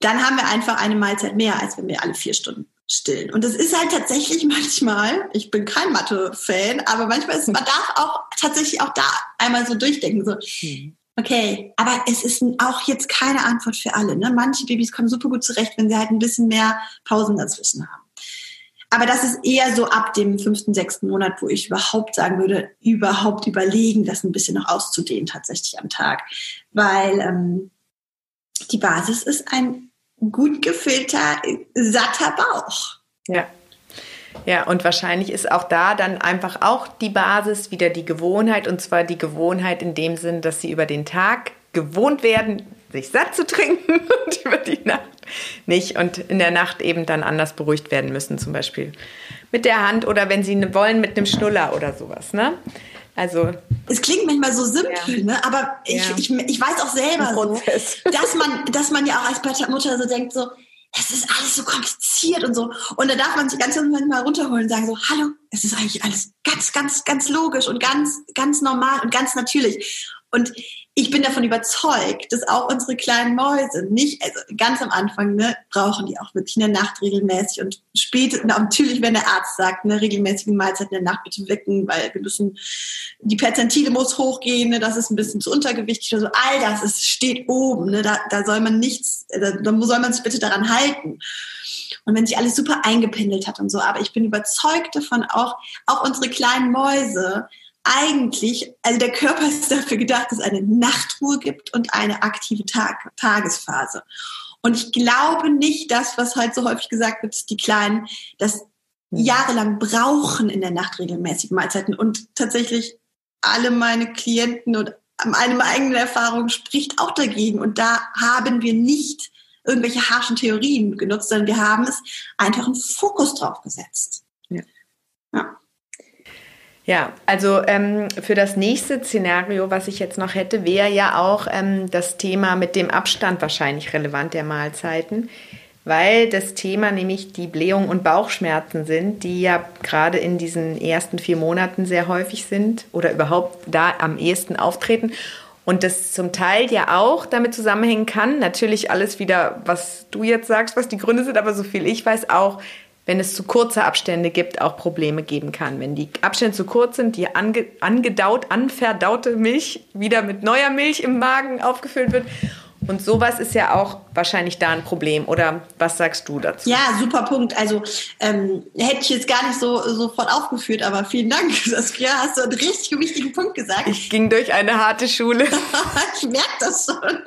dann haben wir einfach eine Mahlzeit mehr, als wenn wir alle vier Stunden stillen. Und das ist halt tatsächlich manchmal, ich bin kein Mathe-Fan, aber manchmal ist, man darf auch tatsächlich auch da einmal so durchdenken, so, mhm. okay, aber es ist auch jetzt keine Antwort für alle. Ne? Manche Babys kommen super gut zurecht, wenn sie halt ein bisschen mehr Pausen dazwischen haben. Aber das ist eher so ab dem fünften, sechsten Monat, wo ich überhaupt sagen würde, überhaupt überlegen, das ein bisschen noch auszudehnen tatsächlich am Tag. Weil ähm, die Basis ist ein gut gefüllter, satter Bauch. Ja. Ja, und wahrscheinlich ist auch da dann einfach auch die Basis wieder die Gewohnheit und zwar die Gewohnheit in dem Sinn, dass sie über den Tag gewohnt werden, sich satt zu trinken und über die Nacht nicht und in der Nacht eben dann anders beruhigt werden müssen, zum Beispiel mit der Hand oder wenn sie ne, wollen mit einem Schnuller oder sowas, ne? Also es klingt manchmal so simpel, ja. ne? aber ich, ja. ich, ich weiß auch selber so, dass man, dass man ja auch als Mutter so denkt, so, es ist alles so kompliziert und so. Und da darf man sich ganz manchmal runterholen und sagen so, hallo, es ist eigentlich alles ganz, ganz, ganz logisch und ganz, ganz normal und ganz natürlich. Und ich bin davon überzeugt, dass auch unsere kleinen Mäuse nicht, also ganz am Anfang, ne, brauchen die auch wirklich in der Nacht regelmäßig und spät, natürlich, wenn der Arzt sagt, ne, regelmäßige Mahlzeiten in der Nacht bitte wecken, weil wir müssen, die Perzentile muss hochgehen, ne, das ist ein bisschen zu untergewichtig oder so. All das ist, steht oben, ne, da, da soll man nichts, da, da soll man sich bitte daran halten. Und wenn sich alles super eingependelt hat und so, aber ich bin überzeugt davon auch, auch unsere kleinen Mäuse eigentlich, also der Körper ist dafür gedacht, dass es eine Nachtruhe gibt und eine aktive Tag Tagesphase. Und ich glaube nicht, dass, was halt so häufig gesagt wird, die Kleinen das hm. jahrelang brauchen in der Nacht regelmäßig Mahlzeiten. Und tatsächlich alle meine Klienten und meine eigene Erfahrung spricht auch dagegen. Und da haben wir nicht irgendwelche harschen Theorien genutzt, sondern wir haben es einfach einen Fokus drauf gesetzt. Ja. ja. Ja, also ähm, für das nächste Szenario, was ich jetzt noch hätte, wäre ja auch ähm, das Thema mit dem Abstand wahrscheinlich relevant der Mahlzeiten, weil das Thema nämlich die Blähung und Bauchschmerzen sind, die ja gerade in diesen ersten vier Monaten sehr häufig sind oder überhaupt da am ehesten auftreten. Und das zum Teil ja auch damit zusammenhängen kann, natürlich alles wieder, was du jetzt sagst, was die Gründe sind, aber so viel ich weiß auch, wenn es zu kurze Abstände gibt, auch Probleme geben kann. Wenn die Abstände zu kurz sind, die ange, angedaut, anverdaute Milch wieder mit neuer Milch im Magen aufgefüllt wird. Und sowas ist ja auch wahrscheinlich da ein Problem. Oder was sagst du dazu? Ja, super Punkt. Also ähm, hätte ich jetzt gar nicht so sofort aufgeführt, aber vielen Dank. Saskia, hast du einen richtig wichtigen Punkt gesagt. Ich ging durch eine harte Schule. ich merke das schon.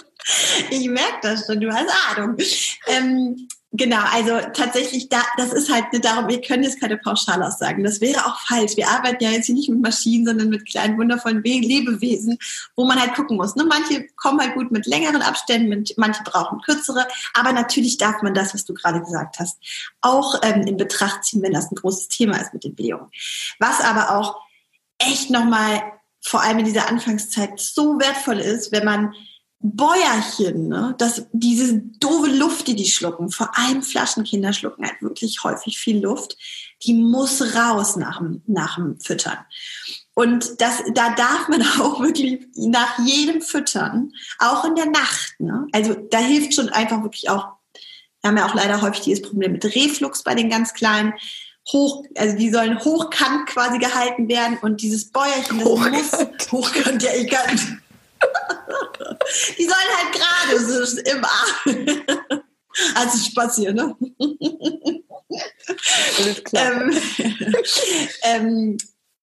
Ich merke das schon. Du hast Ahnung. Ähm, Genau, also tatsächlich, da, das ist halt nicht darum, wir können jetzt keine Pauschalaussagen. Das wäre auch falsch. Wir arbeiten ja jetzt hier nicht mit Maschinen, sondern mit kleinen, wundervollen Lebewesen, wo man halt gucken muss. Ne? Manche kommen halt gut mit längeren Abständen, manche brauchen kürzere. Aber natürlich darf man das, was du gerade gesagt hast, auch ähm, in Betracht ziehen, wenn das ein großes Thema ist mit den Blähungen. Was aber auch echt nochmal, vor allem in dieser Anfangszeit, so wertvoll ist, wenn man Bäuerchen, ne? das, diese doofe Luft, die die schlucken, vor allem Flaschenkinder schlucken halt wirklich häufig viel Luft, die muss raus nach dem, nach dem Füttern. Und das, da darf man auch wirklich nach jedem Füttern, auch in der Nacht, ne? also da hilft schon einfach wirklich auch, wir haben ja auch leider häufig dieses Problem mit Reflux bei den ganz Kleinen, hoch, also die sollen hochkant quasi gehalten werden und dieses Bäuerchen, das hochkant. muss hochkant, ja, kann, die sollen halt gerade so im Arm. Also Spaß hier, ne? Alles klar. Ähm, ähm,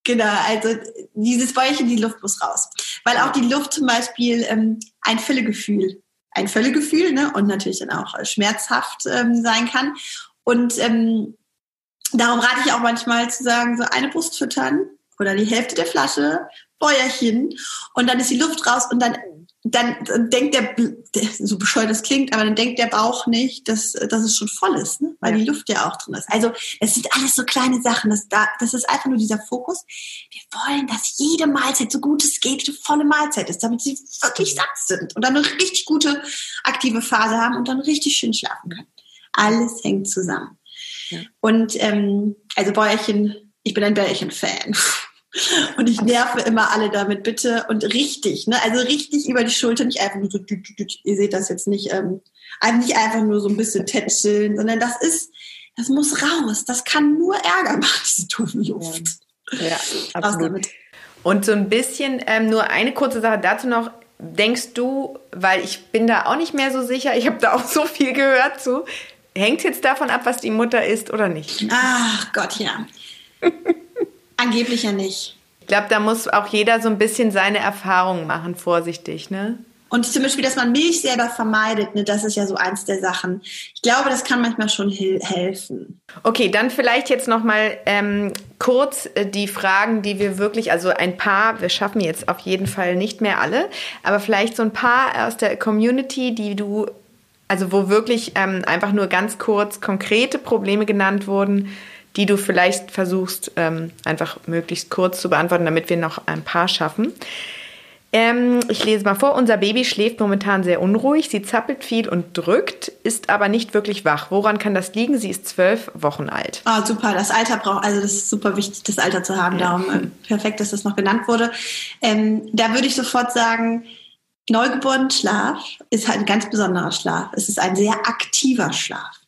genau, also dieses Bäuchchen, die Luft muss raus. Weil auch die Luft zum Beispiel ähm, ein Völlegefühl, ein Völlegefühl, ne? Und natürlich dann auch schmerzhaft ähm, sein kann. Und ähm, darum rate ich auch manchmal zu sagen, so eine Brust füttern oder die Hälfte der Flasche Bäuerchen und dann ist die Luft raus und dann dann denkt der, so bescheuert das klingt, aber dann denkt der Bauch nicht, dass, dass es schon voll ist, ne? weil ja. die Luft ja auch drin ist. Also es sind alles so kleine Sachen. Das, das ist einfach nur dieser Fokus. Wir wollen, dass jede Mahlzeit, so gut es geht, eine volle Mahlzeit ist, damit sie wirklich satt sind und dann eine richtig gute aktive Phase haben und dann richtig schön schlafen können. Alles hängt zusammen. Ja. Und ähm, also Bäuerchen, ich bin ein Bäuerchen-Fan. Und ich nerve immer alle damit, bitte. Und richtig, ne? Also richtig über die Schulter, nicht einfach nur so, ihr seht das jetzt nicht, ähm, nicht einfach nur so ein bisschen tätscheln, sondern das ist, das muss raus. Das kann nur Ärger machen, diese doofen Luft. Ja, ja absolut. Und so ein bisschen, ähm, nur eine kurze Sache dazu noch. Denkst du, weil ich bin da auch nicht mehr so sicher, ich habe da auch so viel gehört zu, hängt jetzt davon ab, was die Mutter ist oder nicht? Ach Gott, ja. Angeblich ja nicht. Ich glaube, da muss auch jeder so ein bisschen seine Erfahrungen machen, vorsichtig, ne? Und zum Beispiel, dass man Milch selber vermeidet, ne, das ist ja so eins der Sachen. Ich glaube, das kann manchmal schon helfen. Okay, dann vielleicht jetzt noch mal ähm, kurz äh, die Fragen, die wir wirklich, also ein paar, wir schaffen jetzt auf jeden Fall nicht mehr alle, aber vielleicht so ein paar aus der Community, die du, also wo wirklich ähm, einfach nur ganz kurz konkrete Probleme genannt wurden, die du vielleicht versuchst, ähm, einfach möglichst kurz zu beantworten, damit wir noch ein paar schaffen. Ähm, ich lese mal vor. Unser Baby schläft momentan sehr unruhig. Sie zappelt viel und drückt, ist aber nicht wirklich wach. Woran kann das liegen? Sie ist zwölf Wochen alt. Ah, super. Das Alter braucht, also das ist super wichtig, das Alter zu haben. Ja. Darum äh, perfekt, dass das noch genannt wurde. Ähm, da würde ich sofort sagen, Neugeborenenschlaf ist halt ein ganz besonderer Schlaf. Es ist ein sehr aktiver Schlaf.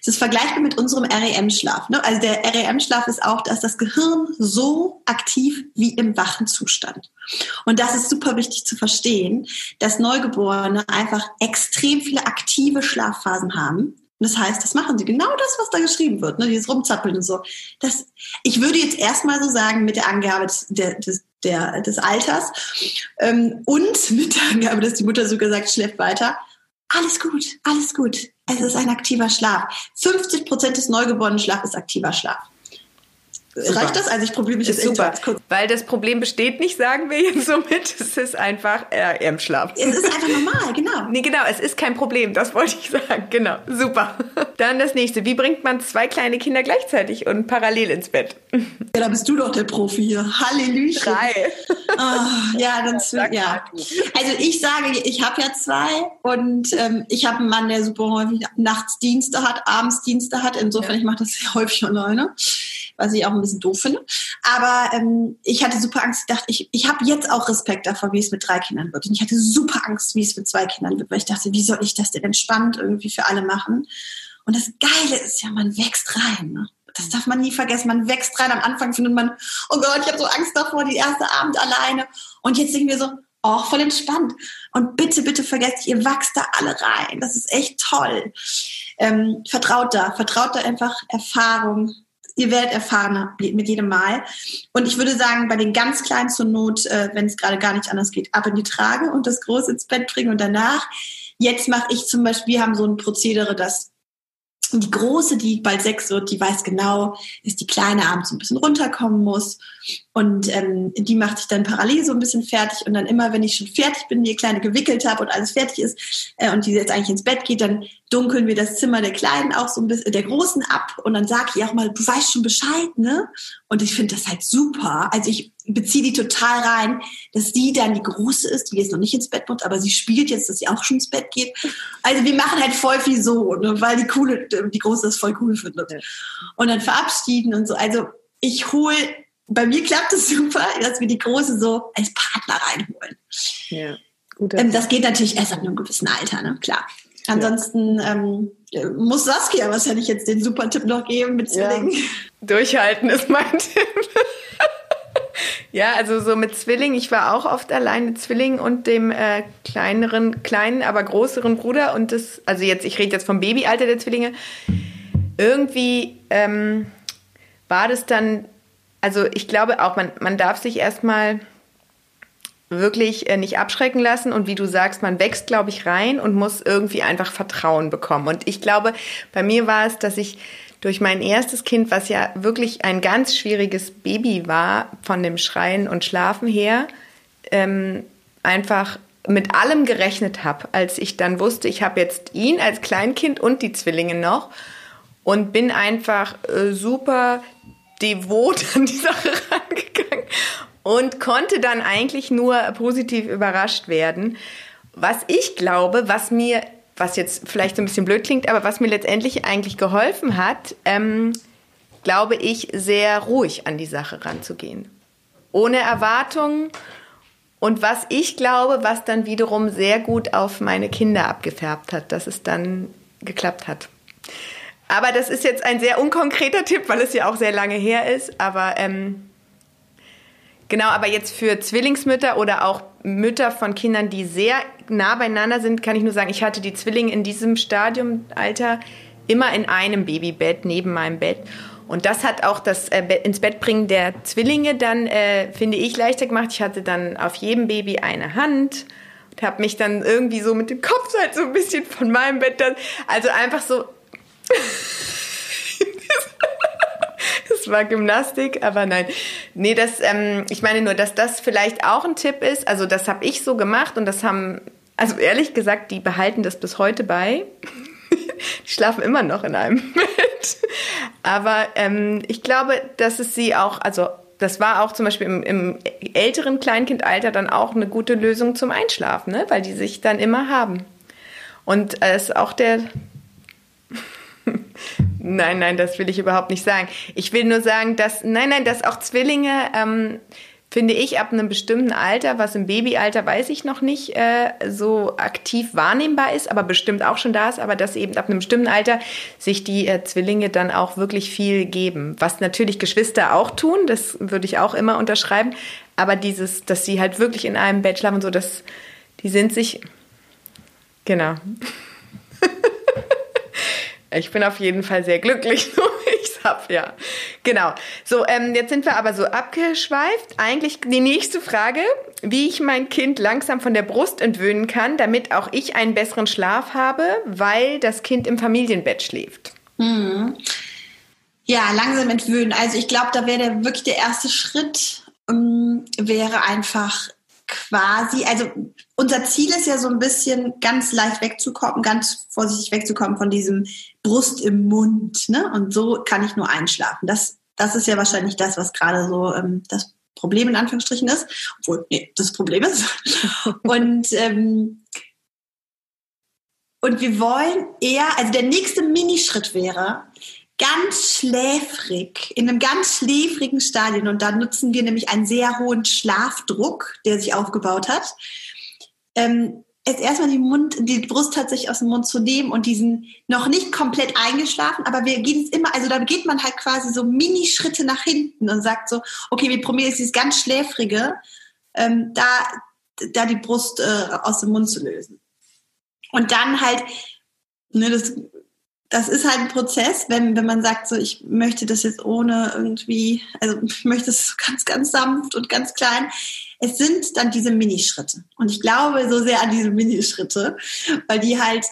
Es ist vergleichbar mit unserem REM-Schlaf. Ne? Also der REM-Schlaf ist auch, dass das Gehirn so aktiv wie im wachen Zustand. Und das ist super wichtig zu verstehen, dass Neugeborene einfach extrem viele aktive Schlafphasen haben. Und das heißt, das machen sie genau das, was da geschrieben wird, ne? dieses Rumzappeln und so. Das, ich würde jetzt erstmal so sagen, mit der Angabe des, des, der, des Alters ähm, und mit der Angabe, dass die Mutter sogar sagt, schläft weiter, alles gut, alles gut. Es ist ein aktiver Schlaf. 50 Prozent des neugeborenen Schlafs ist aktiver Schlaf. Super. Reicht das? Also ich probiere mich jetzt super, kurz. Weil das Problem besteht nicht, sagen wir jetzt somit. Es ist einfach äh, im Schlaf. Es ist einfach normal, genau. Nee, genau, es ist kein Problem, das wollte ich sagen. Genau, super. Dann das nächste. Wie bringt man zwei kleine Kinder gleichzeitig und parallel ins Bett? Ja, da bist du doch der Profi hier. Halleluja. Drei. Oh, ja, dann ja. Also ich sage, ich habe ja zwei und ähm, ich habe einen Mann, der super häufig nachts Dienste hat, abends Dienste hat. Insofern, ja. ich mache das sehr häufig alleine was ich auch ein bisschen doof finde. Aber ähm, ich hatte super Angst. Ich dachte, ich, ich habe jetzt auch Respekt davor, wie es mit drei Kindern wird. Und ich hatte super Angst, wie es mit zwei Kindern wird, weil ich dachte, wie soll ich das denn entspannt irgendwie für alle machen? Und das Geile ist ja, man wächst rein. Ne? Das darf man nie vergessen. Man wächst rein. Am Anfang findet man, oh Gott, ich habe so Angst davor, die erste Abend alleine. Und jetzt denken wir so, oh, voll entspannt. Und bitte, bitte vergesst, ihr wachst da alle rein. Das ist echt toll. Ähm, vertraut da, vertraut da einfach Erfahrung, ihr werdet erfahrener mit jedem Mal. Und ich würde sagen, bei den ganz Kleinen zur Not, äh, wenn es gerade gar nicht anders geht, ab in die Trage und das Große ins Bett bringen und danach. Jetzt mache ich zum Beispiel, wir haben so ein Prozedere, dass die Große, die bald sechs wird, die weiß genau, dass die Kleine abends ein bisschen runterkommen muss. Und ähm, die macht sich dann parallel so ein bisschen fertig. Und dann immer, wenn ich schon fertig bin, die Kleine gewickelt habe und alles fertig ist äh, und die jetzt eigentlich ins Bett geht, dann dunkeln wir das Zimmer der Kleinen auch so ein bisschen, der Großen ab. Und dann sage ich auch mal, du weißt schon Bescheid, ne? Und ich finde das halt super. Also ich beziehe die total rein, dass sie dann die Große ist, die jetzt noch nicht ins Bett muss, aber sie spielt jetzt, dass sie auch schon ins Bett geht. Also wir machen halt voll viel so, ne? weil die coole, die Große das voll cool findet. Und dann verabschieden und so. Also ich hole bei mir klappt es super, dass wir die Große so als Partner reinholen. Ja, gut. Ähm, das geht natürlich erst ab einem gewissen Alter, ne? Klar. Ansonsten ja. ähm, muss Saskia wahrscheinlich jetzt den super Tipp noch geben mit Zwillingen. Ja. Durchhalten ist mein Tipp. ja, also so mit Zwillingen. Ich war auch oft allein mit Zwillingen und dem äh, kleineren, kleinen, aber größeren Bruder. Und das, also jetzt, ich rede jetzt vom Babyalter der Zwillinge. Irgendwie ähm, war das dann also ich glaube auch, man, man darf sich erstmal wirklich äh, nicht abschrecken lassen. Und wie du sagst, man wächst, glaube ich, rein und muss irgendwie einfach Vertrauen bekommen. Und ich glaube, bei mir war es, dass ich durch mein erstes Kind, was ja wirklich ein ganz schwieriges Baby war, von dem Schreien und Schlafen her, ähm, einfach mit allem gerechnet habe, als ich dann wusste, ich habe jetzt ihn als Kleinkind und die Zwillinge noch und bin einfach äh, super devot an die Sache rangegangen und konnte dann eigentlich nur positiv überrascht werden. Was ich glaube, was mir, was jetzt vielleicht so ein bisschen blöd klingt, aber was mir letztendlich eigentlich geholfen hat, ähm, glaube ich, sehr ruhig an die Sache ranzugehen. Ohne Erwartungen. Und was ich glaube, was dann wiederum sehr gut auf meine Kinder abgefärbt hat, dass es dann geklappt hat. Aber das ist jetzt ein sehr unkonkreter Tipp, weil es ja auch sehr lange her ist. Aber ähm, genau, aber jetzt für Zwillingsmütter oder auch Mütter von Kindern, die sehr nah beieinander sind, kann ich nur sagen, ich hatte die Zwillinge in diesem Stadiumalter immer in einem Babybett neben meinem Bett. Und das hat auch das äh, ins Bett bringen der Zwillinge dann, äh, finde ich, leichter gemacht. Ich hatte dann auf jedem Baby eine Hand und habe mich dann irgendwie so mit dem Kopf halt so ein bisschen von meinem Bett dann, also einfach so das war Gymnastik, aber nein. Nee, das, ähm, ich meine nur, dass das vielleicht auch ein Tipp ist. Also das habe ich so gemacht und das haben, also ehrlich gesagt, die behalten das bis heute bei. die schlafen immer noch in einem Bett. Aber ähm, ich glaube, dass es sie auch, also das war auch zum Beispiel im, im, älteren Kleinkindalter dann auch eine gute Lösung zum Einschlafen, ne? weil die sich dann immer haben. Und es äh, ist auch der, nein, nein, das will ich überhaupt nicht sagen. Ich will nur sagen, dass, nein, nein, dass auch Zwillinge, ähm, finde ich, ab einem bestimmten Alter, was im Babyalter weiß ich noch nicht, äh, so aktiv wahrnehmbar ist, aber bestimmt auch schon da ist, aber dass eben ab einem bestimmten Alter sich die äh, Zwillinge dann auch wirklich viel geben. Was natürlich Geschwister auch tun, das würde ich auch immer unterschreiben, aber dieses, dass sie halt wirklich in einem Bett schlafen und so, das, die sind sich, genau. Ich bin auf jeden Fall sehr glücklich, so wie ich es habe, ja. Genau. So, ähm, jetzt sind wir aber so abgeschweift. Eigentlich die nächste Frage, wie ich mein Kind langsam von der Brust entwöhnen kann, damit auch ich einen besseren Schlaf habe, weil das Kind im Familienbett schläft. Mhm. Ja, langsam entwöhnen. Also ich glaube, da wäre wirklich der erste Schritt, ähm, wäre einfach quasi, also unser Ziel ist ja so ein bisschen ganz leicht wegzukommen, ganz vorsichtig wegzukommen von diesem Brust im Mund. Ne? Und so kann ich nur einschlafen. Das, das ist ja wahrscheinlich das, was gerade so ähm, das Problem in Anführungsstrichen ist. Obwohl, nee, das Problem ist. und, ähm, und wir wollen eher, also der nächste Minischritt wäre, ganz schläfrig, in einem ganz schläfrigen Stadion. Und da nutzen wir nämlich einen sehr hohen Schlafdruck, der sich aufgebaut hat. Ähm, jetzt erstmal die Mund, die Brust tatsächlich aus dem Mund zu nehmen und diesen noch nicht komplett eingeschlafen, aber wir gehen es immer, also da geht man halt quasi so Minischritte nach hinten und sagt so, okay, wir probieren jetzt dieses ganz schläfrige, ähm, da, da die Brust äh, aus dem Mund zu lösen. Und dann halt, ne, das das ist halt ein Prozess, wenn, wenn man sagt, so ich möchte das jetzt ohne irgendwie, also ich möchte es ganz, ganz sanft und ganz klein. Es sind dann diese Minischritte. Und ich glaube so sehr an diese Minischritte, weil die halt,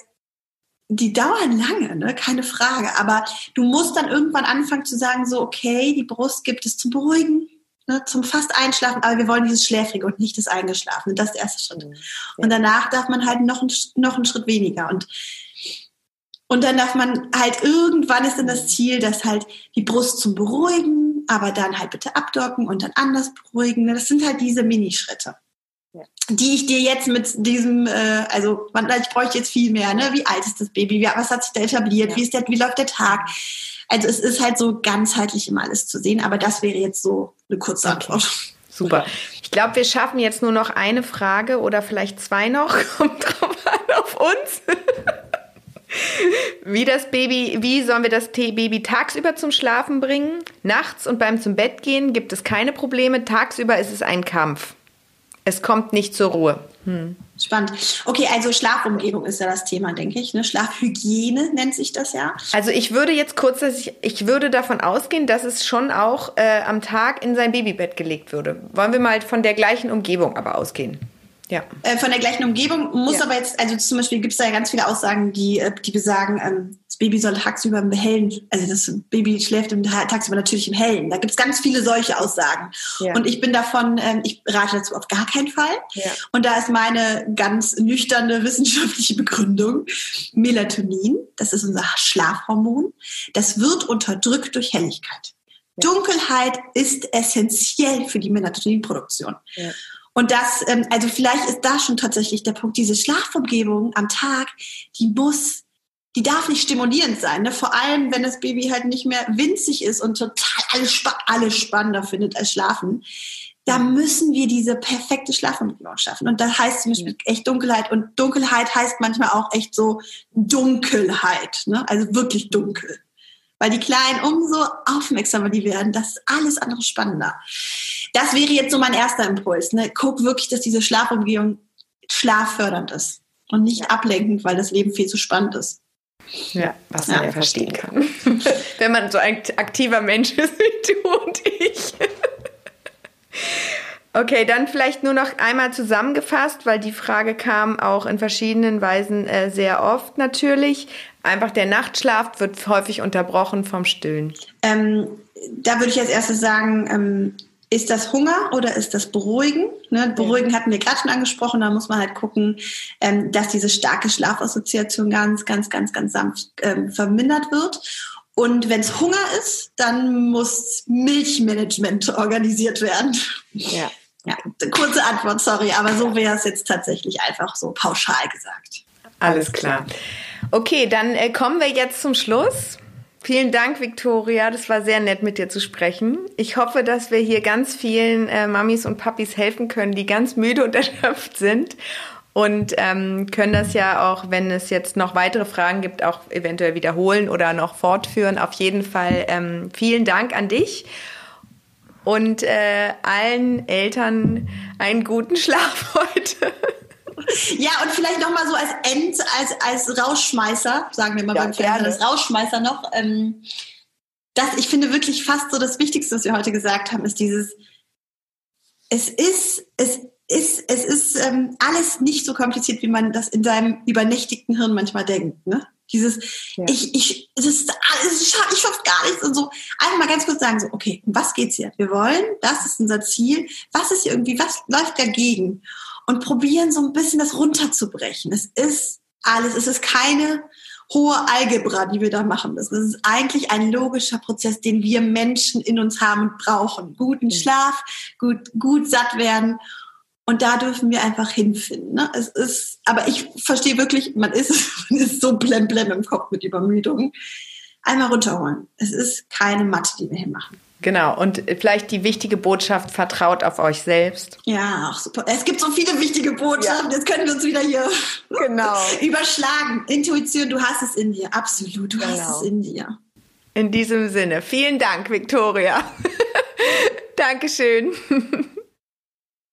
die dauern lange, ne? keine Frage. Aber du musst dann irgendwann anfangen zu sagen, so, okay, die Brust gibt es zum Beruhigen, ne, zum fast Einschlafen, aber wir wollen dieses Schläfrige und nicht das Eingeschlafene. Das ist der erste Schritt. Mhm. Und danach darf man halt noch, noch einen Schritt weniger. Und und dann darf man halt irgendwann ist dann das Ziel, dass halt die Brust zum Beruhigen, aber dann halt bitte abdocken und dann anders beruhigen. Das sind halt diese Minischritte. Ja. Die ich dir jetzt mit diesem, äh, also man, ich bräuchte jetzt viel mehr, ne? Wie alt ist das Baby? Wie, was hat sich da etabliert? Ja. Wie ist der, wie läuft der Tag? Also es ist halt so ganzheitlich immer alles zu sehen, aber das wäre jetzt so eine kurze Antwort. Super. Ich glaube, wir schaffen jetzt nur noch eine Frage oder vielleicht zwei noch. Kommt drauf an auf uns. Wie das Baby, wie sollen wir das Baby tagsüber zum Schlafen bringen? Nachts und beim zum Bett gehen gibt es keine Probleme. Tagsüber ist es ein Kampf. Es kommt nicht zur Ruhe. Hm. Spannend. Okay, also Schlafumgebung ist ja das Thema, denke ich. Ne? Schlafhygiene nennt sich das ja. Also ich würde jetzt kurz, ich, ich würde davon ausgehen, dass es schon auch äh, am Tag in sein Babybett gelegt würde. Wollen wir mal von der gleichen Umgebung aber ausgehen? Ja. äh, von der gleichen Umgebung, muss ja. aber jetzt, also zum Beispiel gibt es da ja ganz viele Aussagen, die, äh, die besagen, ähm, das Baby soll tagsüber im Hellen, also das Baby schläft im, tagsüber natürlich im Hellen. Da gibt es ganz viele solche Aussagen. Ja. Und ich bin davon, ähm, ich rate dazu auf gar keinen Fall. Ja. Und da ist meine ganz nüchterne wissenschaftliche Begründung, Melatonin, das ist unser Schlafhormon, das wird unterdrückt durch Helligkeit. Dunkelheit ist essentiell für die Melatoninproduktion. Ja. Und das, ähm, also vielleicht ist da schon tatsächlich der Punkt, diese Schlafumgebung am Tag, die muss, die darf nicht stimulierend sein. Ne? Vor allem, wenn das Baby halt nicht mehr winzig ist und total alles, spa alles spannender findet als Schlafen. Da müssen wir diese perfekte Schlafumgebung schaffen. Und das heißt zum Beispiel echt Dunkelheit. Und Dunkelheit heißt manchmal auch echt so Dunkelheit. Ne? Also wirklich dunkel. Weil die Kleinen umso aufmerksamer die werden, das ist alles andere spannender. Das wäre jetzt so mein erster Impuls. Ne? Guck wirklich, dass diese Schlafumgehung schlaffördernd ist und nicht ablenkend, weil das Leben viel zu spannend ist. Ja, was man ja, ja verstehen kann. Wenn man so ein aktiver Mensch ist wie du und ich. Okay, dann vielleicht nur noch einmal zusammengefasst, weil die Frage kam auch in verschiedenen Weisen äh, sehr oft natürlich. Einfach der Nachtschlaf wird häufig unterbrochen vom Stillen. Ähm, da würde ich als erstes sagen, ähm, ist das Hunger oder ist das Beruhigen? Ne, Beruhigen hatten wir gerade schon angesprochen, da muss man halt gucken, ähm, dass diese starke Schlafassoziation ganz, ganz, ganz, ganz sanft ähm, vermindert wird. Und wenn es Hunger ist, dann muss Milchmanagement organisiert werden. Ja. ja. Kurze Antwort, sorry, aber so wäre es jetzt tatsächlich einfach so pauschal gesagt. Alles klar. Okay, dann äh, kommen wir jetzt zum Schluss. Vielen Dank, Victoria. Das war sehr nett, mit dir zu sprechen. Ich hoffe, dass wir hier ganz vielen äh, Mamis und Papis helfen können, die ganz müde und erschöpft sind. Und ähm, können das ja auch, wenn es jetzt noch weitere Fragen gibt, auch eventuell wiederholen oder noch fortführen. Auf jeden Fall ähm, vielen Dank an dich und äh, allen Eltern einen guten Schlaf heute. Ja, und vielleicht nochmal so als End, als, als Rausschmeißer, sagen wir mal ja, beim Fernsehen, als Rausschmeißer noch. Ähm, das, ich finde wirklich fast so das Wichtigste, was wir heute gesagt haben, ist dieses, es ist, es ist, es ist ähm, alles nicht so kompliziert, wie man das in seinem übernächtigten Hirn manchmal denkt. Ne? Dieses, ja. ich, ich, das ist alles, ich schaffe gar nichts und so. Einfach mal ganz kurz sagen, so, okay, um was geht's hier? Wir wollen, das ist unser Ziel. Was ist hier irgendwie, was läuft dagegen? Und probieren so ein bisschen das runterzubrechen. Es ist alles, es ist keine hohe Algebra, die wir da machen müssen. Es ist eigentlich ein logischer Prozess, den wir Menschen in uns haben und brauchen. Guten Schlaf, gut, gut satt werden. Und da dürfen wir einfach hinfinden. Ne? Es ist, aber ich verstehe wirklich, man ist, man ist so blemblem im Kopf mit Übermüdung. Einmal runterholen. Es ist keine Mathe, die wir hier machen. Genau, und vielleicht die wichtige Botschaft, vertraut auf euch selbst. Ja, ach, super. Es gibt so viele wichtige Botschaften, ja. jetzt können wir uns wieder hier genau. überschlagen. Intuition, du hast es in dir, absolut, du genau. hast es in dir. In diesem Sinne, vielen Dank, Victoria. Dankeschön.